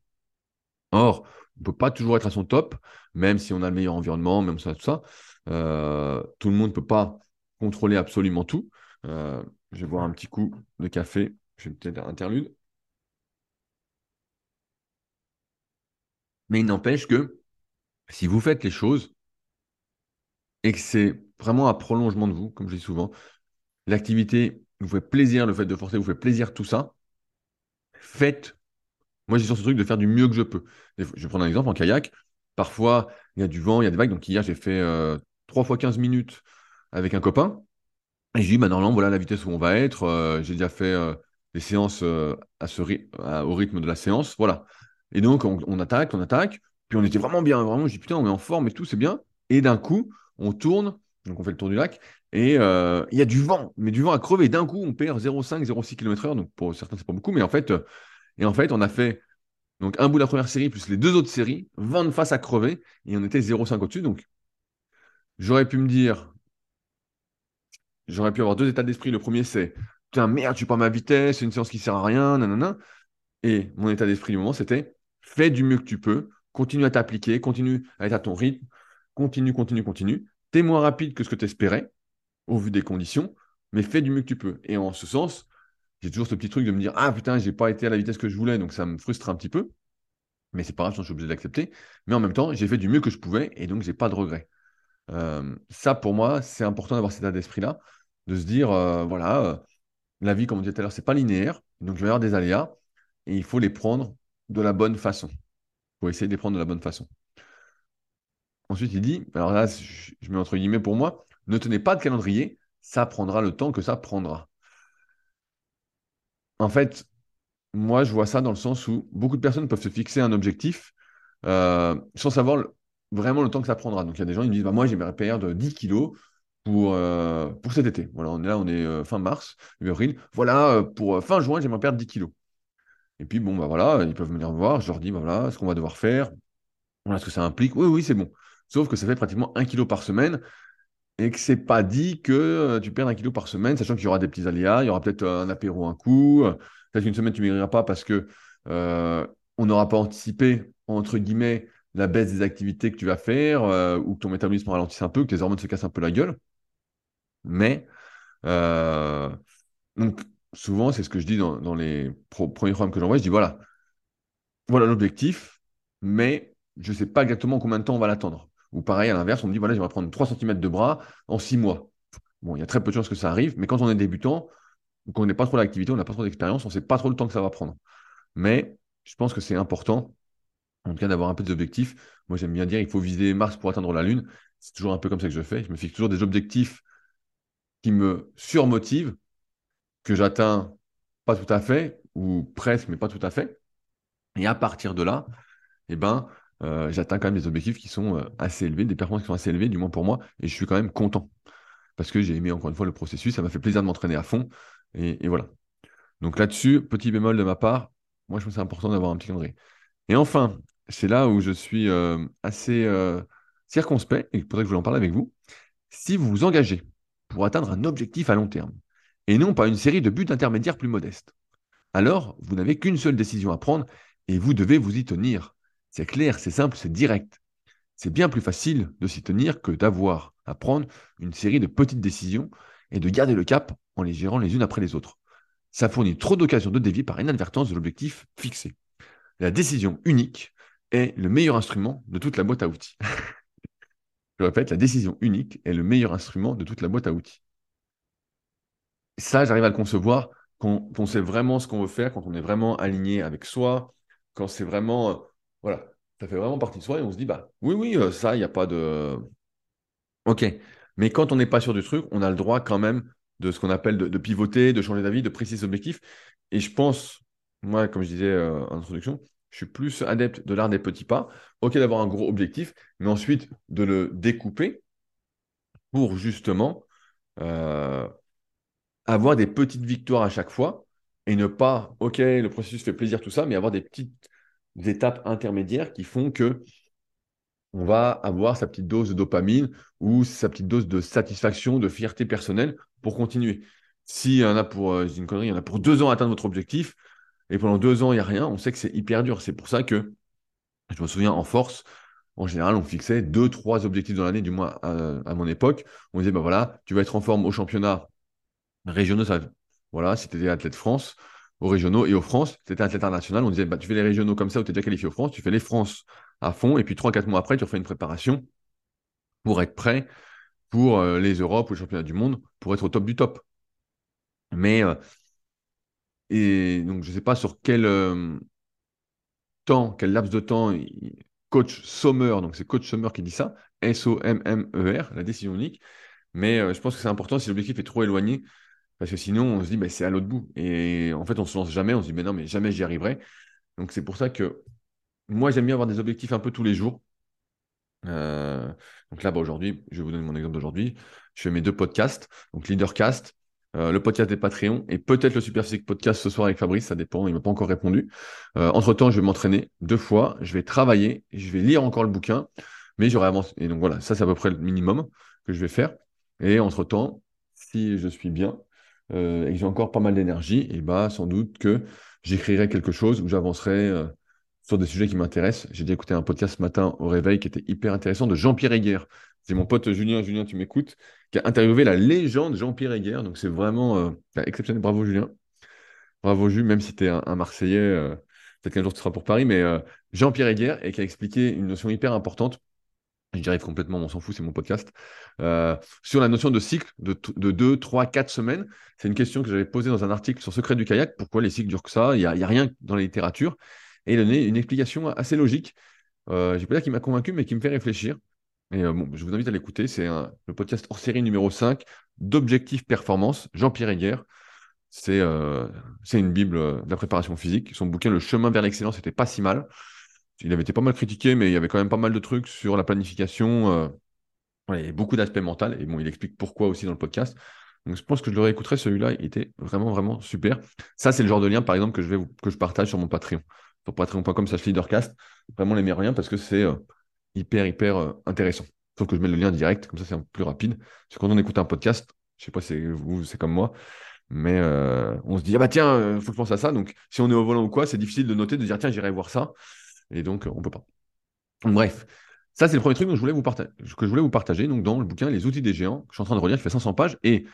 Or, on ne peut pas toujours être à son top, même si on a le meilleur environnement, même ça, tout ça. tout le monde ne peut pas contrôler absolument tout. je vais boire un petit coup de café, je vais peut-être interlude. Mais il n'empêche que si vous faites les choses et que c'est vraiment un prolongement de vous, comme je dis souvent, l'activité vous fait plaisir, le fait de forcer vous fait plaisir, tout ça, faites. Moi, j'ai sur ce truc de faire du mieux que je peux. Je vais prendre un exemple en kayak. Parfois, il y a du vent, il y a des vagues. Donc, hier, j'ai fait 3 euh, fois 15 minutes avec un copain. Et je dis, bah, normalement, voilà la vitesse où on va être. Euh, j'ai déjà fait euh, des séances au rythme de la séance. Voilà. Et donc, on, attaque, on attaque. Puis on était vraiment bien, vraiment. Je dis putain, on est en forme et tout, c'est bien. Et d'un coup, on tourne, donc on fait le tour du lac, et euh, il y a du vent, mais du vent à crever. D'un coup, on perd 0,5, 0,6 km/h. Donc pour certains, c'est pas beaucoup, mais en fait, euh, et en fait, on a fait donc un bout de la première série plus les deux autres séries, vent de face à crever, et on était 0,5 au-dessus. Donc j'aurais pu me dire, j'aurais pu avoir deux états d'esprit. Le premier, c'est putain, merde, tu pas ma vitesse, c'est une séance qui sert à rien, nanana. Et mon état d'esprit du moment, c'était fais du mieux que tu peux, continue à t'appliquer, continue à être à ton rythme, continue, continue, continue. T'es moins rapide que ce que tu espérais, au vu des conditions, mais fais du mieux que tu peux. Et en ce sens, j'ai toujours ce petit truc de me dire Ah putain, j'ai pas été à la vitesse que je voulais, donc ça me frustre un petit peu. Mais c'est pas grave, je suis obligé d'accepter. Mais en même temps, j'ai fait du mieux que je pouvais et donc j'ai pas de regrets. Euh, ça, pour moi, c'est important d'avoir cet état d'esprit-là, de se dire euh, voilà, euh, la vie, comme on disait tout à l'heure, c'est pas linéaire, donc il va y avoir des aléas et il faut les prendre de la bonne façon. Faut essayer de les prendre de la bonne façon. Ensuite, il dit, alors là, je mets entre guillemets pour moi, ne tenez pas de calendrier, ça prendra le temps que ça prendra. En fait, moi, je vois ça dans le sens où beaucoup de personnes peuvent se fixer un objectif euh, sans savoir vraiment le temps que ça prendra. Donc, il y a des gens qui me disent, bah, moi, j'aimerais perdre 10 kilos pour, euh, pour cet été. Voilà, on est là, on est euh, fin mars, avril. Voilà, pour fin juin, j'aimerais perdre 10 kilos. Et puis, bon, bah voilà, ils peuvent venir me voir. Je leur dis, bah voilà, ce qu'on va devoir faire. Voilà ce que ça implique. Oui, oui, c'est bon. Sauf que ça fait pratiquement un kilo par semaine et que c'est pas dit que euh, tu perds un kilo par semaine, sachant qu'il y aura des petits aléas. Il y aura peut-être euh, un apéro un coup. Peut-être qu'une semaine, tu ne maigriras pas parce que euh, on n'aura pas anticipé, entre guillemets, la baisse des activités que tu vas faire ou que ton métabolisme ralentisse un peu, que tes hormones se cassent un peu la gueule. Mais, donc, souvent, c'est ce que je dis dans, les premiers programmes que j'envoie, je dis voilà, voilà l'objectif, mais je ne sais pas exactement combien de temps on va l'attendre. Ou pareil, à l'inverse, on me dit voilà, j'aimerais prendre 3 cm de bras en 6 mois. Bon, il y a très peu de chances que ça arrive, mais quand on est débutant, qu'on n'est pas trop d'activité, on n'a pas trop d'expérience, on ne sait pas trop le temps que ça va prendre. Mais je pense que c'est important, en tout cas, d'avoir un peu d'objectifs. Moi, j'aime bien dire il faut viser Mars pour atteindre la Lune. C'est toujours un peu comme ça que je fais. Je me fixe toujours des objectifs qui me surmotivent que j'atteins pas tout à fait, ou presque, mais pas tout à fait. Et à partir de là, eh ben, euh, j'atteins quand même des objectifs qui sont euh, assez élevés, des performances qui sont assez élevées, du moins pour moi, et je suis quand même content. Parce que j'ai aimé encore une fois le processus, ça m'a fait plaisir de m'entraîner à fond, et, voilà. Donc là-dessus, petit bémol de ma part, moi je pense que c'est important d'avoir un petit calendrier. Et enfin, c'est là où je suis euh, assez circonspect, et pour ça que je voulais en parler avec vous. Si vous vous engagez pour atteindre un objectif à long terme, et non pas une série de buts intermédiaires plus modestes. Alors, vous n'avez qu'une seule décision à prendre et vous devez vous y tenir. C'est clair, c'est simple, c'est direct. C'est bien plus facile de s'y tenir que d'avoir à prendre une série de petites décisions et de garder le cap en les gérant les unes après les autres. Ça fournit trop d'occasions de dévier par inadvertance de l'objectif fixé. La décision unique est le meilleur instrument de toute la boîte à outils. Je répète, la décision unique est le meilleur instrument de toute la boîte à outils ça, j'arrive à le concevoir quand on sait vraiment ce qu'on veut faire, quand on est vraiment aligné avec soi, quand c'est vraiment, euh, voilà, ça fait vraiment partie de soi et on se dit, bah oui, oui, euh, ça, il n'y a pas de... Ok, mais quand on n'est pas sûr du truc, on a le droit quand même de ce qu'on appelle de, pivoter, de changer d'avis, de préciser ses objectifs. Et je pense, moi, comme je disais euh, en introduction, je suis plus adepte de l'art des petits pas. Ok d'avoir un gros objectif, mais ensuite de le découper pour justement avoir des petites victoires à chaque fois et ne pas, OK, le processus fait plaisir, tout ça, mais avoir des petites étapes intermédiaires qui font que on va avoir sa petite dose de dopamine ou sa petite dose de satisfaction, de fierté personnelle pour continuer. S'il y en a pour, euh, une connerie, il y en a pour deux ans à atteindre votre objectif, et pendant deux ans, il n'y a rien, on sait que c'est hyper dur. C'est pour ça que je me souviens en force, en général, on fixait deux, trois objectifs dans l'année, du moins à, mon époque. On disait, bah voilà, tu vas être en forme au championnat régionaux, ça, voilà, si tu étais athlète France, aux régionaux et aux France, tu étais athlète international, on disait, bah, tu fais les régionaux comme ça où tu es déjà qualifié aux France, tu fais les France à fond, et puis trois, quatre mois après, tu refais une préparation pour être prêt pour euh, les Europes ou les championnats du monde, pour être au top du top. Mais, euh, et donc, je ne sais pas sur quel euh, temps, quel laps de temps, coach Sommer, donc c'est coach Sommer qui dit ça, S-O-M-M-E-R, la décision unique. Mais je pense que c'est important si l'objectif est trop éloigné, parce que sinon, on se dit, bah, c'est à l'autre bout. Et en fait, on se lance jamais, on se dit, mais non, mais jamais j'y arriverai. Donc, c'est pour ça que moi, j'aime bien avoir des objectifs un peu tous les jours. Euh, donc là, bah, aujourd'hui, je vais vous donner mon exemple d'aujourd'hui. Je fais mes deux podcasts, donc Leadercast, euh, le podcast des Patreons et peut-être le Super Physique Podcast ce soir avec Fabrice, ça dépend, il ne m'a pas encore répondu. Euh, entre-temps, je vais m'entraîner deux fois, je vais travailler, je vais lire encore le bouquin, mais j'aurai avancé. Et donc voilà, ça c'est à peu près le minimum que je vais faire. Et entre-temps, si je suis bien et que j'ai encore pas mal d'énergie, et bah sans doute que j'écrirai quelque chose où j'avancerai sur des sujets qui m'intéressent. J'ai déjà écouté un podcast ce matin au réveil qui était hyper intéressant de Jean-Pierre Heger. C'est mon pote Julien, Julien, tu m'écoutes, qui a interviewé la légende Jean-Pierre Heger. Donc c'est vraiment euh, exceptionnel. Bravo Julien. Bravo Jules, même si tu es un, Marseillais, euh, peut-être qu'un jour tu seras pour Paris, mais euh, Jean-Pierre Heger, et qui a expliqué une notion hyper importante. J'y arrive complètement, on s'en fout, c'est mon podcast. sur la notion de cycle de, 2, 3, 4 semaines. C'est une question que j'avais posée dans un article sur Secret du kayak. Pourquoi les cycles durent que ça? Il n'y a, a, rien dans la littérature et il donnait une explication assez logique. Euh, je vais pas dire qu'il m'a convaincu, mais qui me fait réfléchir. Et euh, je vous invite à l'écouter. C'est le podcast hors série numéro 5 d'Objectif Performance, Jean-Pierre Heger. Euh, c'est une bible de la préparation physique. Son bouquin Le chemin vers l'excellence n'était pas si mal. Il avait été pas mal critiqué, mais il y avait quand même pas mal de trucs sur la planification. et beaucoup d'aspects mentaux. Et bon, il explique pourquoi aussi dans le podcast. Donc je pense que je le réécouterai, celui-là, il était vraiment, vraiment super. Ça, c'est le genre de lien, par exemple, que je, vais que je partage sur mon Patreon patreon.com slash leadercast. Vraiment les meilleurs liens parce que c'est euh, hyper, hyper euh, intéressant. Sauf que je mets le lien direct, comme ça c'est plus rapide. Parce quand on écoute un podcast, je sais pas si vous, c'est comme moi, mais euh, on se dit, ah bah tiens, il faut que je pense à ça. Donc si on est au volant ou quoi, c'est difficile de noter, de dire, tiens, j'irai voir ça. Et donc, on peut pas. bref. Ça, c'est le premier truc je voulais vous que je voulais vous partager donc, dans le bouquin Les outils des géants, que je suis en train de relire, qui fait 500 pages. Et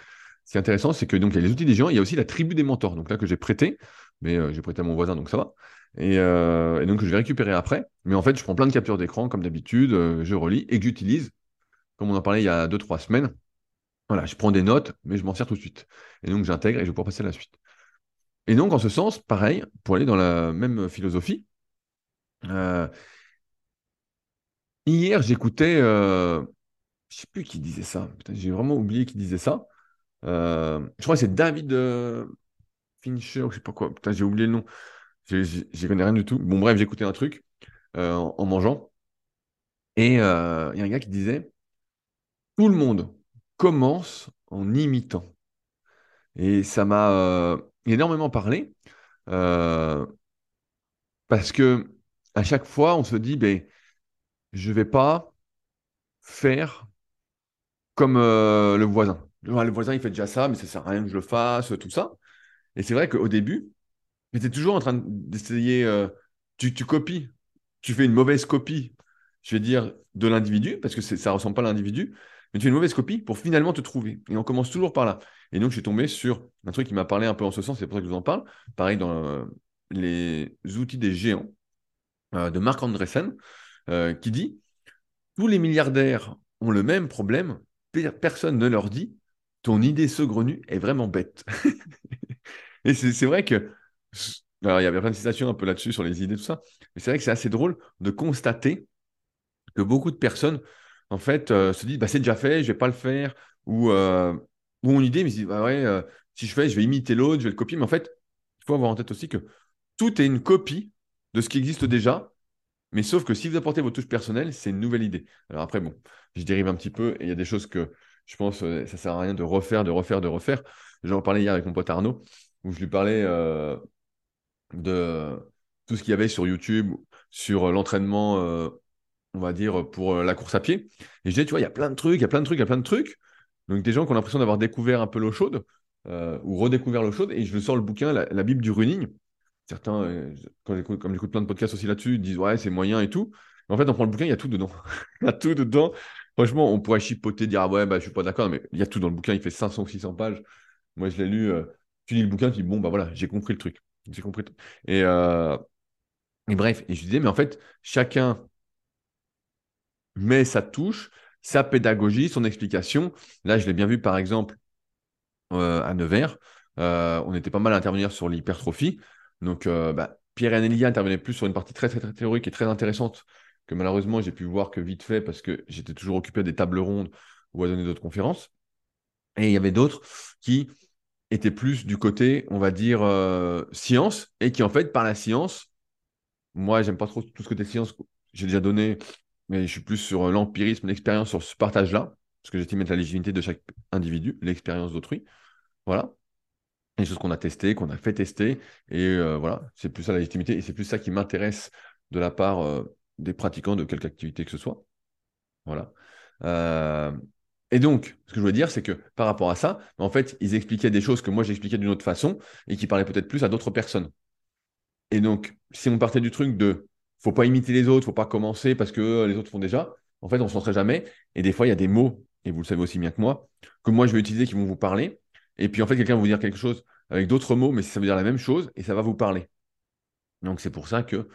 ce qui est intéressant, c'est que donc, il y a les outils des géants, il y a aussi la tribu des mentors, donc là que j'ai prêté, mais j'ai prêté à mon voisin, donc ça va. Euh, et, donc, je vais récupérer après. Mais en fait, je prends plein de captures d'écran, comme d'habitude, euh, je relis et que j'utilise, comme on en parlait il y a 2-3 semaines. Voilà, je prends des notes, mais je m'en sers tout de suite. Et donc, j'intègre et je vais passer à la suite. Et donc, en ce sens, pareil, pour aller dans la même philosophie, euh, hier, j'écoutais, je ne sais plus qui disait ça, j'ai vraiment oublié qui disait ça. je crois que c'est David Fincher, je ne sais pas quoi, j'ai oublié le nom. J'y connais rien du tout. Bon, bref, j'écoutais un truc euh, en, mangeant. Et euh, il y a un gars qui disait Tout le monde commence en imitant. Et ça m'a euh, énormément parlé. parce que à chaque fois, on se dit ben, Je ne vais pas faire comme le voisin. Le voisin, il fait déjà ça, mais ça ne sert à rien que je le fasse, tout ça. Et c'est vrai qu'au début, tu toujours en train d'essayer. Euh, tu, copies. Tu fais une mauvaise copie, je vais dire, de l'individu, parce que ça ne ressemble pas à l'individu. Mais tu fais une mauvaise copie pour finalement te trouver. Et on commence toujours par là. Et donc, je suis tombé sur un truc qui m'a parlé un peu en ce sens, c'est pour ça que je vous en parle. Pareil, dans euh, les outils des géants euh, de Marc Andreessen, qui dit Tous les milliardaires ont le même problème, personne ne leur dit ton idée saugrenue est vraiment bête. et c'est vrai que alors, il y avait plein de citations un peu là-dessus sur les idées, tout ça. Mais c'est vrai que c'est assez drôle de constater que beaucoup de personnes, en fait, euh, se disent bah, c'est déjà fait, je vais pas le faire. Ou, euh, ou ont une idée, mais ils disent bah euh, si je fais, je vais imiter l'autre, je vais le copier. Mais en fait, il faut avoir en tête aussi que tout est une copie de ce qui existe déjà. Mais sauf que si vous apportez votre touche personnelle, c'est une nouvelle idée. Alors après, bon, je dérive un petit peu et il y a des choses que je pense que ça sert à rien de refaire, de refaire, de refaire. J'en parlais hier avec mon pote Arnaud, où je lui parlais de tout ce qu'il y avait sur YouTube, sur l'entraînement, euh, on va dire, pour euh, la course à pied. Et je disais, tu vois, il y a plein de trucs, il y a plein de trucs, il y a plein de trucs. Donc des gens qui ont l'impression d'avoir découvert un peu l'eau chaude euh, ou redécouvert l'eau chaude. Et je le sors le bouquin, la, Bible du running. Certains, euh, quand j'écoute, comme j'écoute plein de podcasts aussi là-dessus, disent ouais, c'est moyen et tout. en fait, on prend le bouquin, il y a tout dedans. il y a tout dedans. Franchement, on pourrait chipoter, dire ah ouais, bah, je suis pas d'accord, mais il y a tout dans le bouquin, il fait 500 ou 600 pages. Moi, je l'ai lu. Euh, tu lis le bouquin, tu dis bon, bah voilà, j'ai compris le truc. J'ai compris. Et, et bref, et je disais, mais en fait, chacun met sa touche, sa pédagogie, son explication. Là, je l'ai bien vu, par exemple, euh, à Nevers. Euh, on était pas mal à intervenir sur l'hypertrophie. Donc, euh, bah, Pierre et Anélia intervenaient plus sur une partie très, très, théorique et très intéressante que malheureusement, j'ai pu voir que vite fait parce que j'étais toujours occupé des tables rondes ou à donner d'autres conférences. Et il y avait d'autres qui étaient plus du côté, on va dire, science et qui, en fait, par la science, moi, j'aime pas trop tout ce côté science. J'ai déjà donné, mais je suis plus sur l'empirisme, l'expérience, sur ce partage-là, parce que j'estime être la légitimité de chaque individu, l'expérience d'autrui. Voilà. Les choses qu'on a testées, qu'on a fait tester. Et euh, voilà, c'est plus ça la légitimité. Et c'est plus ça qui m'intéresse de la part euh, des pratiquants de quelque activité que ce soit. Voilà. Euh, et donc, ce que je voulais dire, c'est que par rapport à ça, en fait, ils expliquaient des choses que moi j'expliquais d'une autre façon et qui parlaient peut-être plus à d'autres personnes. Et donc, si on partait du truc de faut pas imiter les autres, faut pas commencer parce que les autres font déjà, en fait, on ne s'en serait jamais. Et des fois, il y a des mots, et vous le savez aussi bien que moi, que moi je vais utiliser qui vont vous parler. Et puis en fait, quelqu'un va vous dire quelque chose avec d'autres mots, mais ça veut dire la même chose et ça va vous parler. Donc c'est pour ça que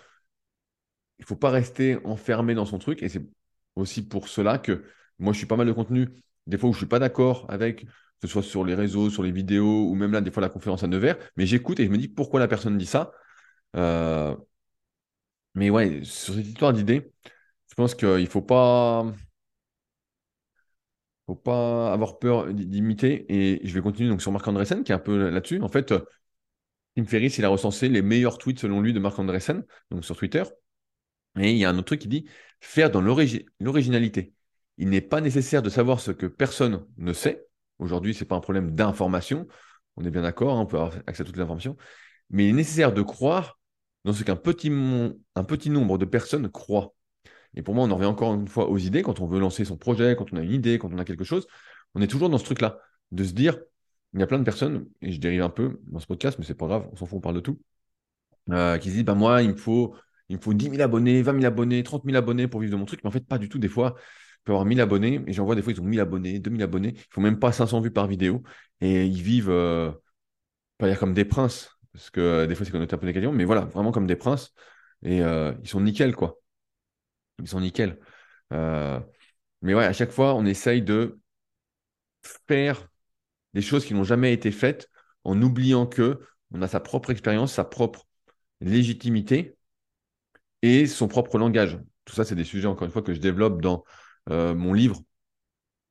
il faut pas rester enfermé dans son truc. Et c'est aussi pour cela que moi, je suis pas mal de contenu, des fois où je suis pas d'accord avec, que ce soit sur les réseaux, sur les vidéos, ou même là, des fois la conférence à Nevers, mais j'écoute et je me dis pourquoi la personne dit ça. Euh, mais ouais, sur cette histoire d'idées, je pense qu'il faut pas, faut pas avoir peur d'imiter. Et je vais continuer donc sur Marc Andreessen, qui est un peu là-dessus. En fait, Tim Ferriss, il a recensé les meilleurs tweets selon lui de Marc Andreessen, donc sur Twitter. Et il y a un autre truc qui dit faire dans l'originalité. Il n'est pas nécessaire de savoir ce que personne ne sait. Aujourd'hui, ce n'est pas un problème d'information. On est bien d'accord, hein, on peut avoir accès à toutes les informations. Mais il est nécessaire de croire dans ce qu'un petit, un petit nombre de personnes croient. Et pour moi, on en revient encore une fois aux idées. Quand on veut lancer son projet, quand on a une idée, quand on a quelque chose, on est toujours dans ce truc-là, de se dire, il y a plein de personnes, et je dérive un peu dans ce podcast, mais c'est pas grave, on s'en fout, on parle de tout, euh, qui se disent, bah, moi, il me faut, il me faut 10 000 abonnés, 20 000 abonnés, 30 000 abonnés pour vivre de mon truc. Mais en fait, pas du tout. Des fois, il peut avoir 1000 abonnés, et j'en vois des fois, ils ont 1000 abonnés, 2000 abonnés, ils font même pas 500 vues par vidéo, et ils vivent, euh, pas dire comme des princes, parce que euh, des fois, c'est est un peu négatif, mais voilà, vraiment comme des princes. Et euh, ils sont nickel, quoi. Ils sont nickel. Euh, mais ouais, à chaque fois, on essaye de faire des choses qui n'ont jamais été faites en oubliant que on a sa propre expérience, sa propre légitimité et son propre langage. Tout ça, c'est des sujets, encore une fois, que je développe dans mon livre,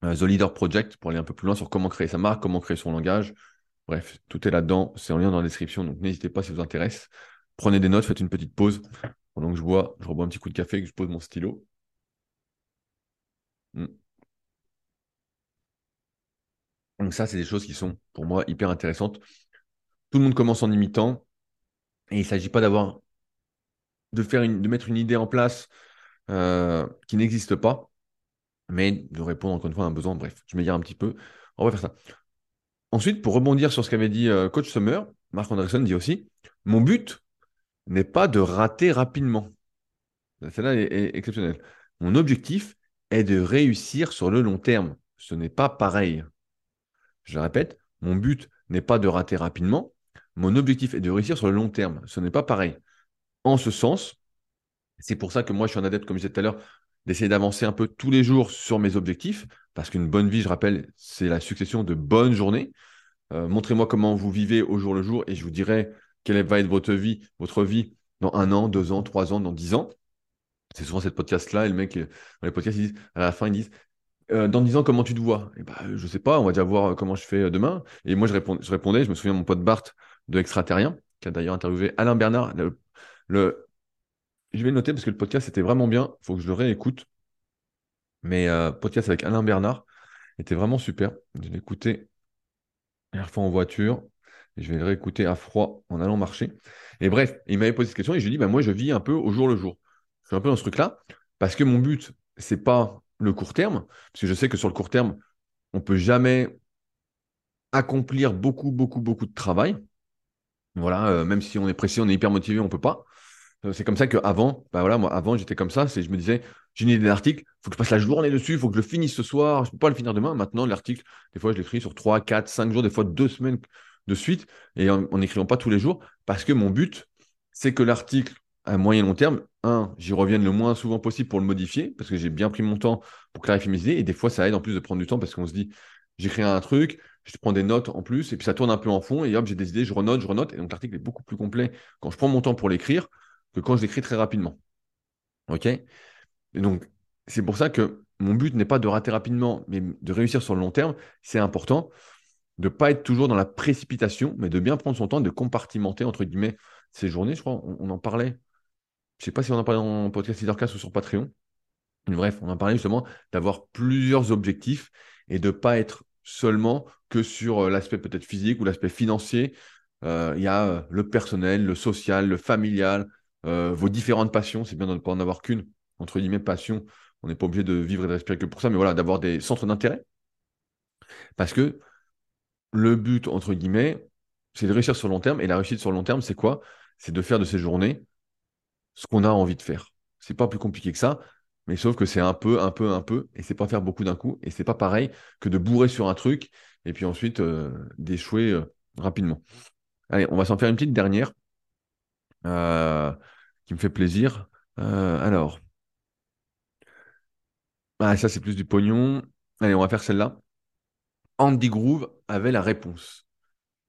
The Leader Project, pour aller un peu plus loin sur comment créer sa marque, comment créer son langage, Bref, tout est là-dedans, c'est en lien dans la description, donc n'hésitez pas si ça vous intéresse. Prenez des notes, faites une petite pause. Pendant que je bois, je rebois un petit coup de café, que je pose mon stylo. Hmm. Donc ça, c'est des choses qui sont pour moi hyper intéressantes. Tout le monde commence en imitant, et il ne s'agit pas d'avoir de faire une, de mettre une idée en place euh, qui n'existe pas, mais de répondre encore une fois à un besoin. Bref, je m'égare un petit peu. On va faire ça. Ensuite, pour rebondir sur ce qu'avait dit euh, Coach Summer, Marc Andreessen dit aussi Mon but n'est pas de rater rapidement. Celle-là est, exceptionnelle. Mon objectif est de réussir sur le long terme. Ce n'est pas pareil. Je répète, mon but n'est pas de rater rapidement. Mon objectif est de réussir sur le long terme. Ce n'est pas pareil. En ce sens, c'est pour ça que moi, je suis un adepte, comme je disais tout à l'heure, d'essayer d'avancer un peu tous les jours sur mes objectifs, parce qu'une bonne vie, je rappelle, c'est la succession de bonnes journées. Euh, montrez-moi comment vous vivez au jour le jour et je vous dirai quelle va être votre vie, votre vie dans un an, deux ans, trois ans, dans dix ans? C'est souvent cette podcast-là, et le mec, dans les podcasts, ils disent, à la fin, ils disent euh, Dans dix ans, comment tu te vois? Et eh ben, Je ne sais pas, on va déjà voir comment je fais demain. Et moi, je, je répondais, je me souviens de mon pote Bart de Extraterrien, qui a d'ailleurs interviewé Alain Bernard, le, je vais le noter parce que le podcast était vraiment bien. Il faut que je le réécoute. Mais euh, podcast avec Alain Bernard était vraiment super. Je l'ai écouté la fois en voiture. Je vais le réécouter à froid en allant marcher. Et bref, il m'avait posé cette question et je lui ai dit bah, Moi, je vis un peu au jour le jour. Je suis un peu dans ce truc-là parce que mon but, c'est pas le court terme. Parce que je sais que sur le court terme, on peut jamais accomplir beaucoup, beaucoup, beaucoup de travail. Voilà, euh, même si on est pressé, on est hyper motivé, on peut pas. Euh, c'est comme ça qu'avant, bah voilà, moi, avant, j'étais comme ça. C'est, je me disais, j'ai une idée d'article, il faut que je passe la journée dessus, il faut que je le finisse ce soir, je peux pas le finir demain. Maintenant, l'article, des fois, je l'écris sur 3, 4, 5 jours, des fois 2 semaines de suite, et en n'écrivant pas tous les jours, parce que mon but, c'est que l'article, à moyen long terme, un, j'y revienne le moins souvent possible pour le modifier, parce que j'ai bien pris mon temps pour clarifier mes idées, et des fois, ça aide en plus de prendre du temps, parce qu'on se dit, j'écris un truc, je prends des notes en plus, et puis ça tourne un peu en fond, et hop, j'ai des idées, je renote, je renote, et donc l'article est beaucoup plus complet quand je prends mon temps pour l'écrire que quand je l'écris très rapidement. OK? Et donc, c'est pour ça que mon but n'est pas de rater rapidement, mais de réussir sur le long terme. C'est important de ne pas être toujours dans la précipitation, mais de bien prendre son temps, de compartimenter, entre guillemets, ses journées. Je crois, on, en parlait. Je sais pas si on en parlait dans podcast Leadercast ou sur Patreon. Bref, on en parlait justement d'avoir plusieurs objectifs et de pas être seulement que sur euh, l'aspect peut-être physique ou l'aspect financier. Euh, il y a euh, le personnel, le social, le familial, vos différentes passions. C'est bien de ne pas en avoir qu'une, entre guillemets, passion. On n'est pas obligé de vivre et de respirer que pour ça, mais voilà, d'avoir des centres d'intérêt. Parce que le but, entre guillemets, c'est de réussir sur long terme. Et la réussite sur le long terme, c'est quoi? C'est de faire de ces journées ce qu'on a envie de faire. C'est pas plus compliqué que ça. Mais sauf que c'est un peu, un peu, un peu, et c'est pas faire beaucoup d'un coup, et c'est pas pareil que de bourrer sur un truc et puis ensuite euh, d'échouer euh, rapidement. Allez, on va s'en faire une petite dernière euh, qui me fait plaisir. alors, ah, ça c'est plus du pognon. Allez, on va faire celle-là. Andy Groove avait la réponse.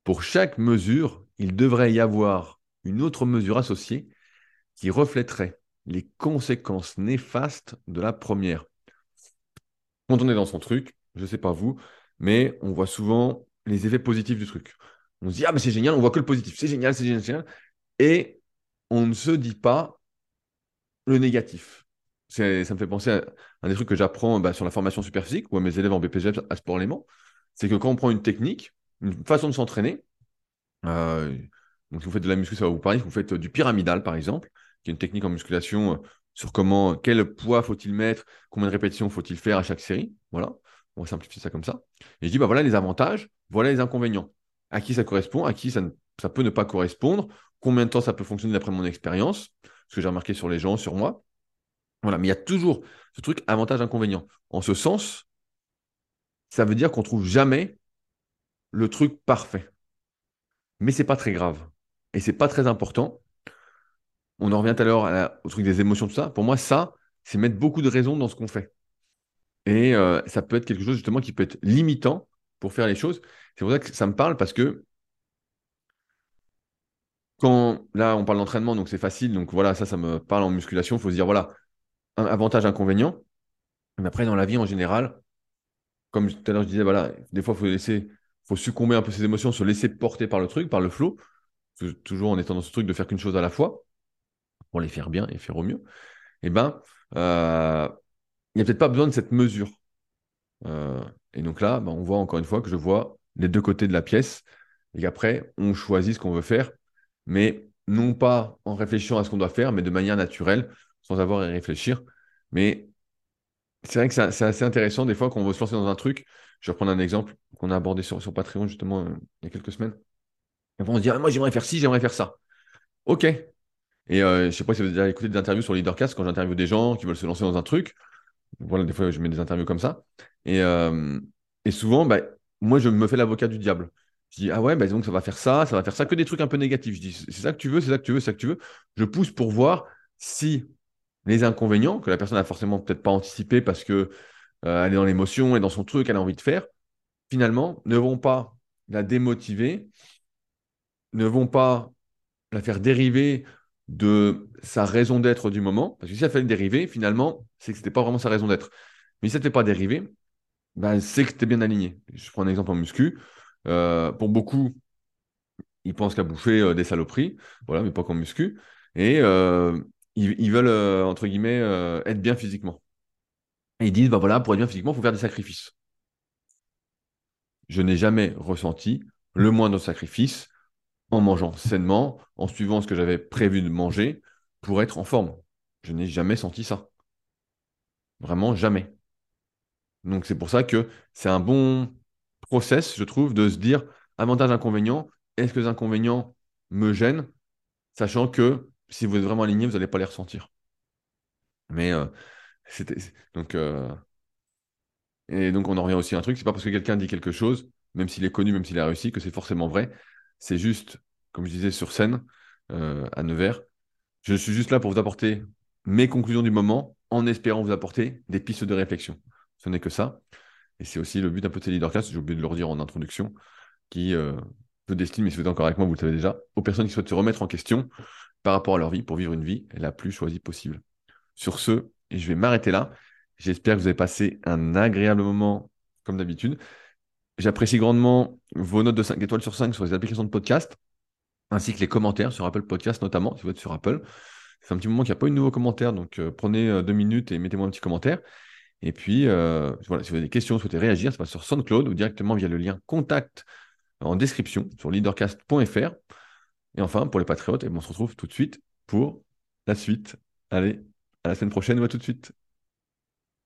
Pour chaque mesure, il devrait y avoir une autre mesure associée qui reflèterait les conséquences néfastes de la première. Quand on est dans son truc, je ne sais pas vous, mais on voit souvent les effets positifs du truc. On se dit, ah, mais c'est génial, on voit que le positif, c'est génial, c'est génial, génial. Et on ne se dit pas le négatif. Ça me fait penser à un des trucs que j'apprends bah, sur la formation superphysique ou à mes élèves en BPG à Sport Léman. C'est que quand on prend une technique, une façon de s'entraîner, euh, si vous faites de la muscu, ça va vous parler, si vous faites du pyramidal par exemple, qui est une technique en musculation euh, sur comment, quel poids faut-il mettre, combien de répétitions faut-il faire à chaque série. Voilà, on va simplifier ça comme ça. Et je dis, bah voilà les avantages, voilà les inconvénients. À qui ça correspond, à qui ça, ça peut ne pas correspondre, combien de temps ça peut fonctionner d'après mon expérience, ce que j'ai remarqué sur les gens, sur moi. Voilà, mais il y a toujours ce truc avantage-inconvénient. En ce sens, ça veut dire qu'on trouve jamais le truc parfait. Mais c'est pas très grave. Et c'est pas très important on en revient tout à l'heure au truc des émotions, tout ça. Pour moi, ça, c'est mettre beaucoup de raisons dans ce qu'on fait. Et euh, ça peut être quelque chose justement qui peut être limitant pour faire les choses. C'est pour ça que ça me parle parce que quand là on parle d'entraînement, donc c'est facile, donc voilà, ça, ça me parle en musculation. Il faut se dire voilà, avantage, inconvénient. Mais après, dans la vie en général, comme tout à l'heure je disais, des fois, il faut laisser, succomber un peu ses émotions, se laisser porter par le truc, par le flow, toujours en étant dans ce truc de faire qu'une chose à la fois pour les faire bien et faire au mieux, eh ben, euh, il n'y a peut-être pas besoin de cette mesure. Euh, et donc là, ben, on voit encore une fois que je vois les deux côtés de la pièce et qu'après, on choisit ce qu'on veut faire, mais non pas en réfléchissant à ce qu'on doit faire, mais de manière naturelle, sans avoir à y réfléchir. Mais c'est vrai que c'est assez intéressant des fois qu'on veut se lancer dans un truc. Je vais reprendre un exemple qu'on a abordé sur, Patreon justement euh, il y a quelques semaines. Et on se dit, ah, moi j'aimerais faire ci, j'aimerais faire ça. Ok, et euh, je ne sais pas si vous avez déjà écouté des interviews sur Leadercast quand j'interviewe des gens qui veulent se lancer dans un truc. Voilà, des fois, je mets des interviews comme ça. Et, euh, et souvent, bah, moi, je me fais l'avocat du diable. Je dis, ah ouais, bah, donc ça va faire ça, ça va faire ça, que des trucs un peu négatifs. Je dis, c'est ça que tu veux, c'est ça que tu veux, c'est ça que tu veux. Je pousse pour voir si les inconvénients, que la personne n'a forcément peut-être pas anticipé parce qu'elle euh, est dans l'émotion et dans son truc, elle a envie de faire, finalement, ne vont pas la démotiver, ne vont pas la faire dériver de sa raison d'être du moment. Parce que si ça fait dériver, finalement, c'est que ce n'était pas vraiment sa raison d'être. Mais si ça ne fait pas dériver, ben, c'est que tu bien aligné. Je prends un exemple en muscu. Euh, pour beaucoup, ils pensent qu'à bouffer euh, des saloperies, voilà, mais pas qu'en muscu. Et ils, veulent, entre guillemets, être bien physiquement. Et ils disent, bah voilà, pour être bien physiquement, il faut faire des sacrifices. Je n'ai jamais ressenti le moindre sacrifice en mangeant sainement, en suivant ce que j'avais prévu de manger pour être en forme. Je n'ai jamais senti ça. Vraiment jamais. Donc c'est pour ça que c'est un bon process, je trouve, de se dire avantage, inconvénient, est-ce que les inconvénients me gênent, sachant que si vous êtes vraiment aligné, vous n'allez pas les ressentir. Mais euh, c'était donc euh, et donc on en revient aussi à un truc, c'est pas parce que quelqu'un dit quelque chose, même s'il est connu, même s'il a réussi, que c'est forcément vrai. C'est juste, comme je disais sur scène euh, à Nevers, je suis juste là pour vous apporter mes conclusions du moment, en espérant vous apporter des pistes de réflexion. Ce n'est que ça. Et c'est aussi le but un peu de ces leadercast, j'ai oublié de le redire en introduction, qui se destine, mais si vous êtes encore avec moi, vous le savez déjà, aux personnes qui souhaitent se remettre en question par rapport à leur vie pour vivre une vie la plus choisie possible. Sur ce, je vais m'arrêter là. J'espère que vous avez passé un agréable moment comme d'habitude. J'apprécie grandement vos notes de 5 étoiles sur 5 sur les applications de podcast, ainsi que les commentaires sur Apple Podcast notamment, si vous êtes sur Apple. C'est un petit moment qu'il n'y a pas eu de nouveaux commentaires, donc euh, prenez euh, deux minutes et mettez-moi un petit commentaire. Et puis, euh, si vous avez des questions, souhaitez réagir, ça passe sur SoundCloud ou directement via le lien contact en description sur leadercast.fr. Et enfin, pour les patriotes, et eh ben, on se retrouve tout de suite pour la suite. Allez, à la semaine prochaine ou à tout de suite.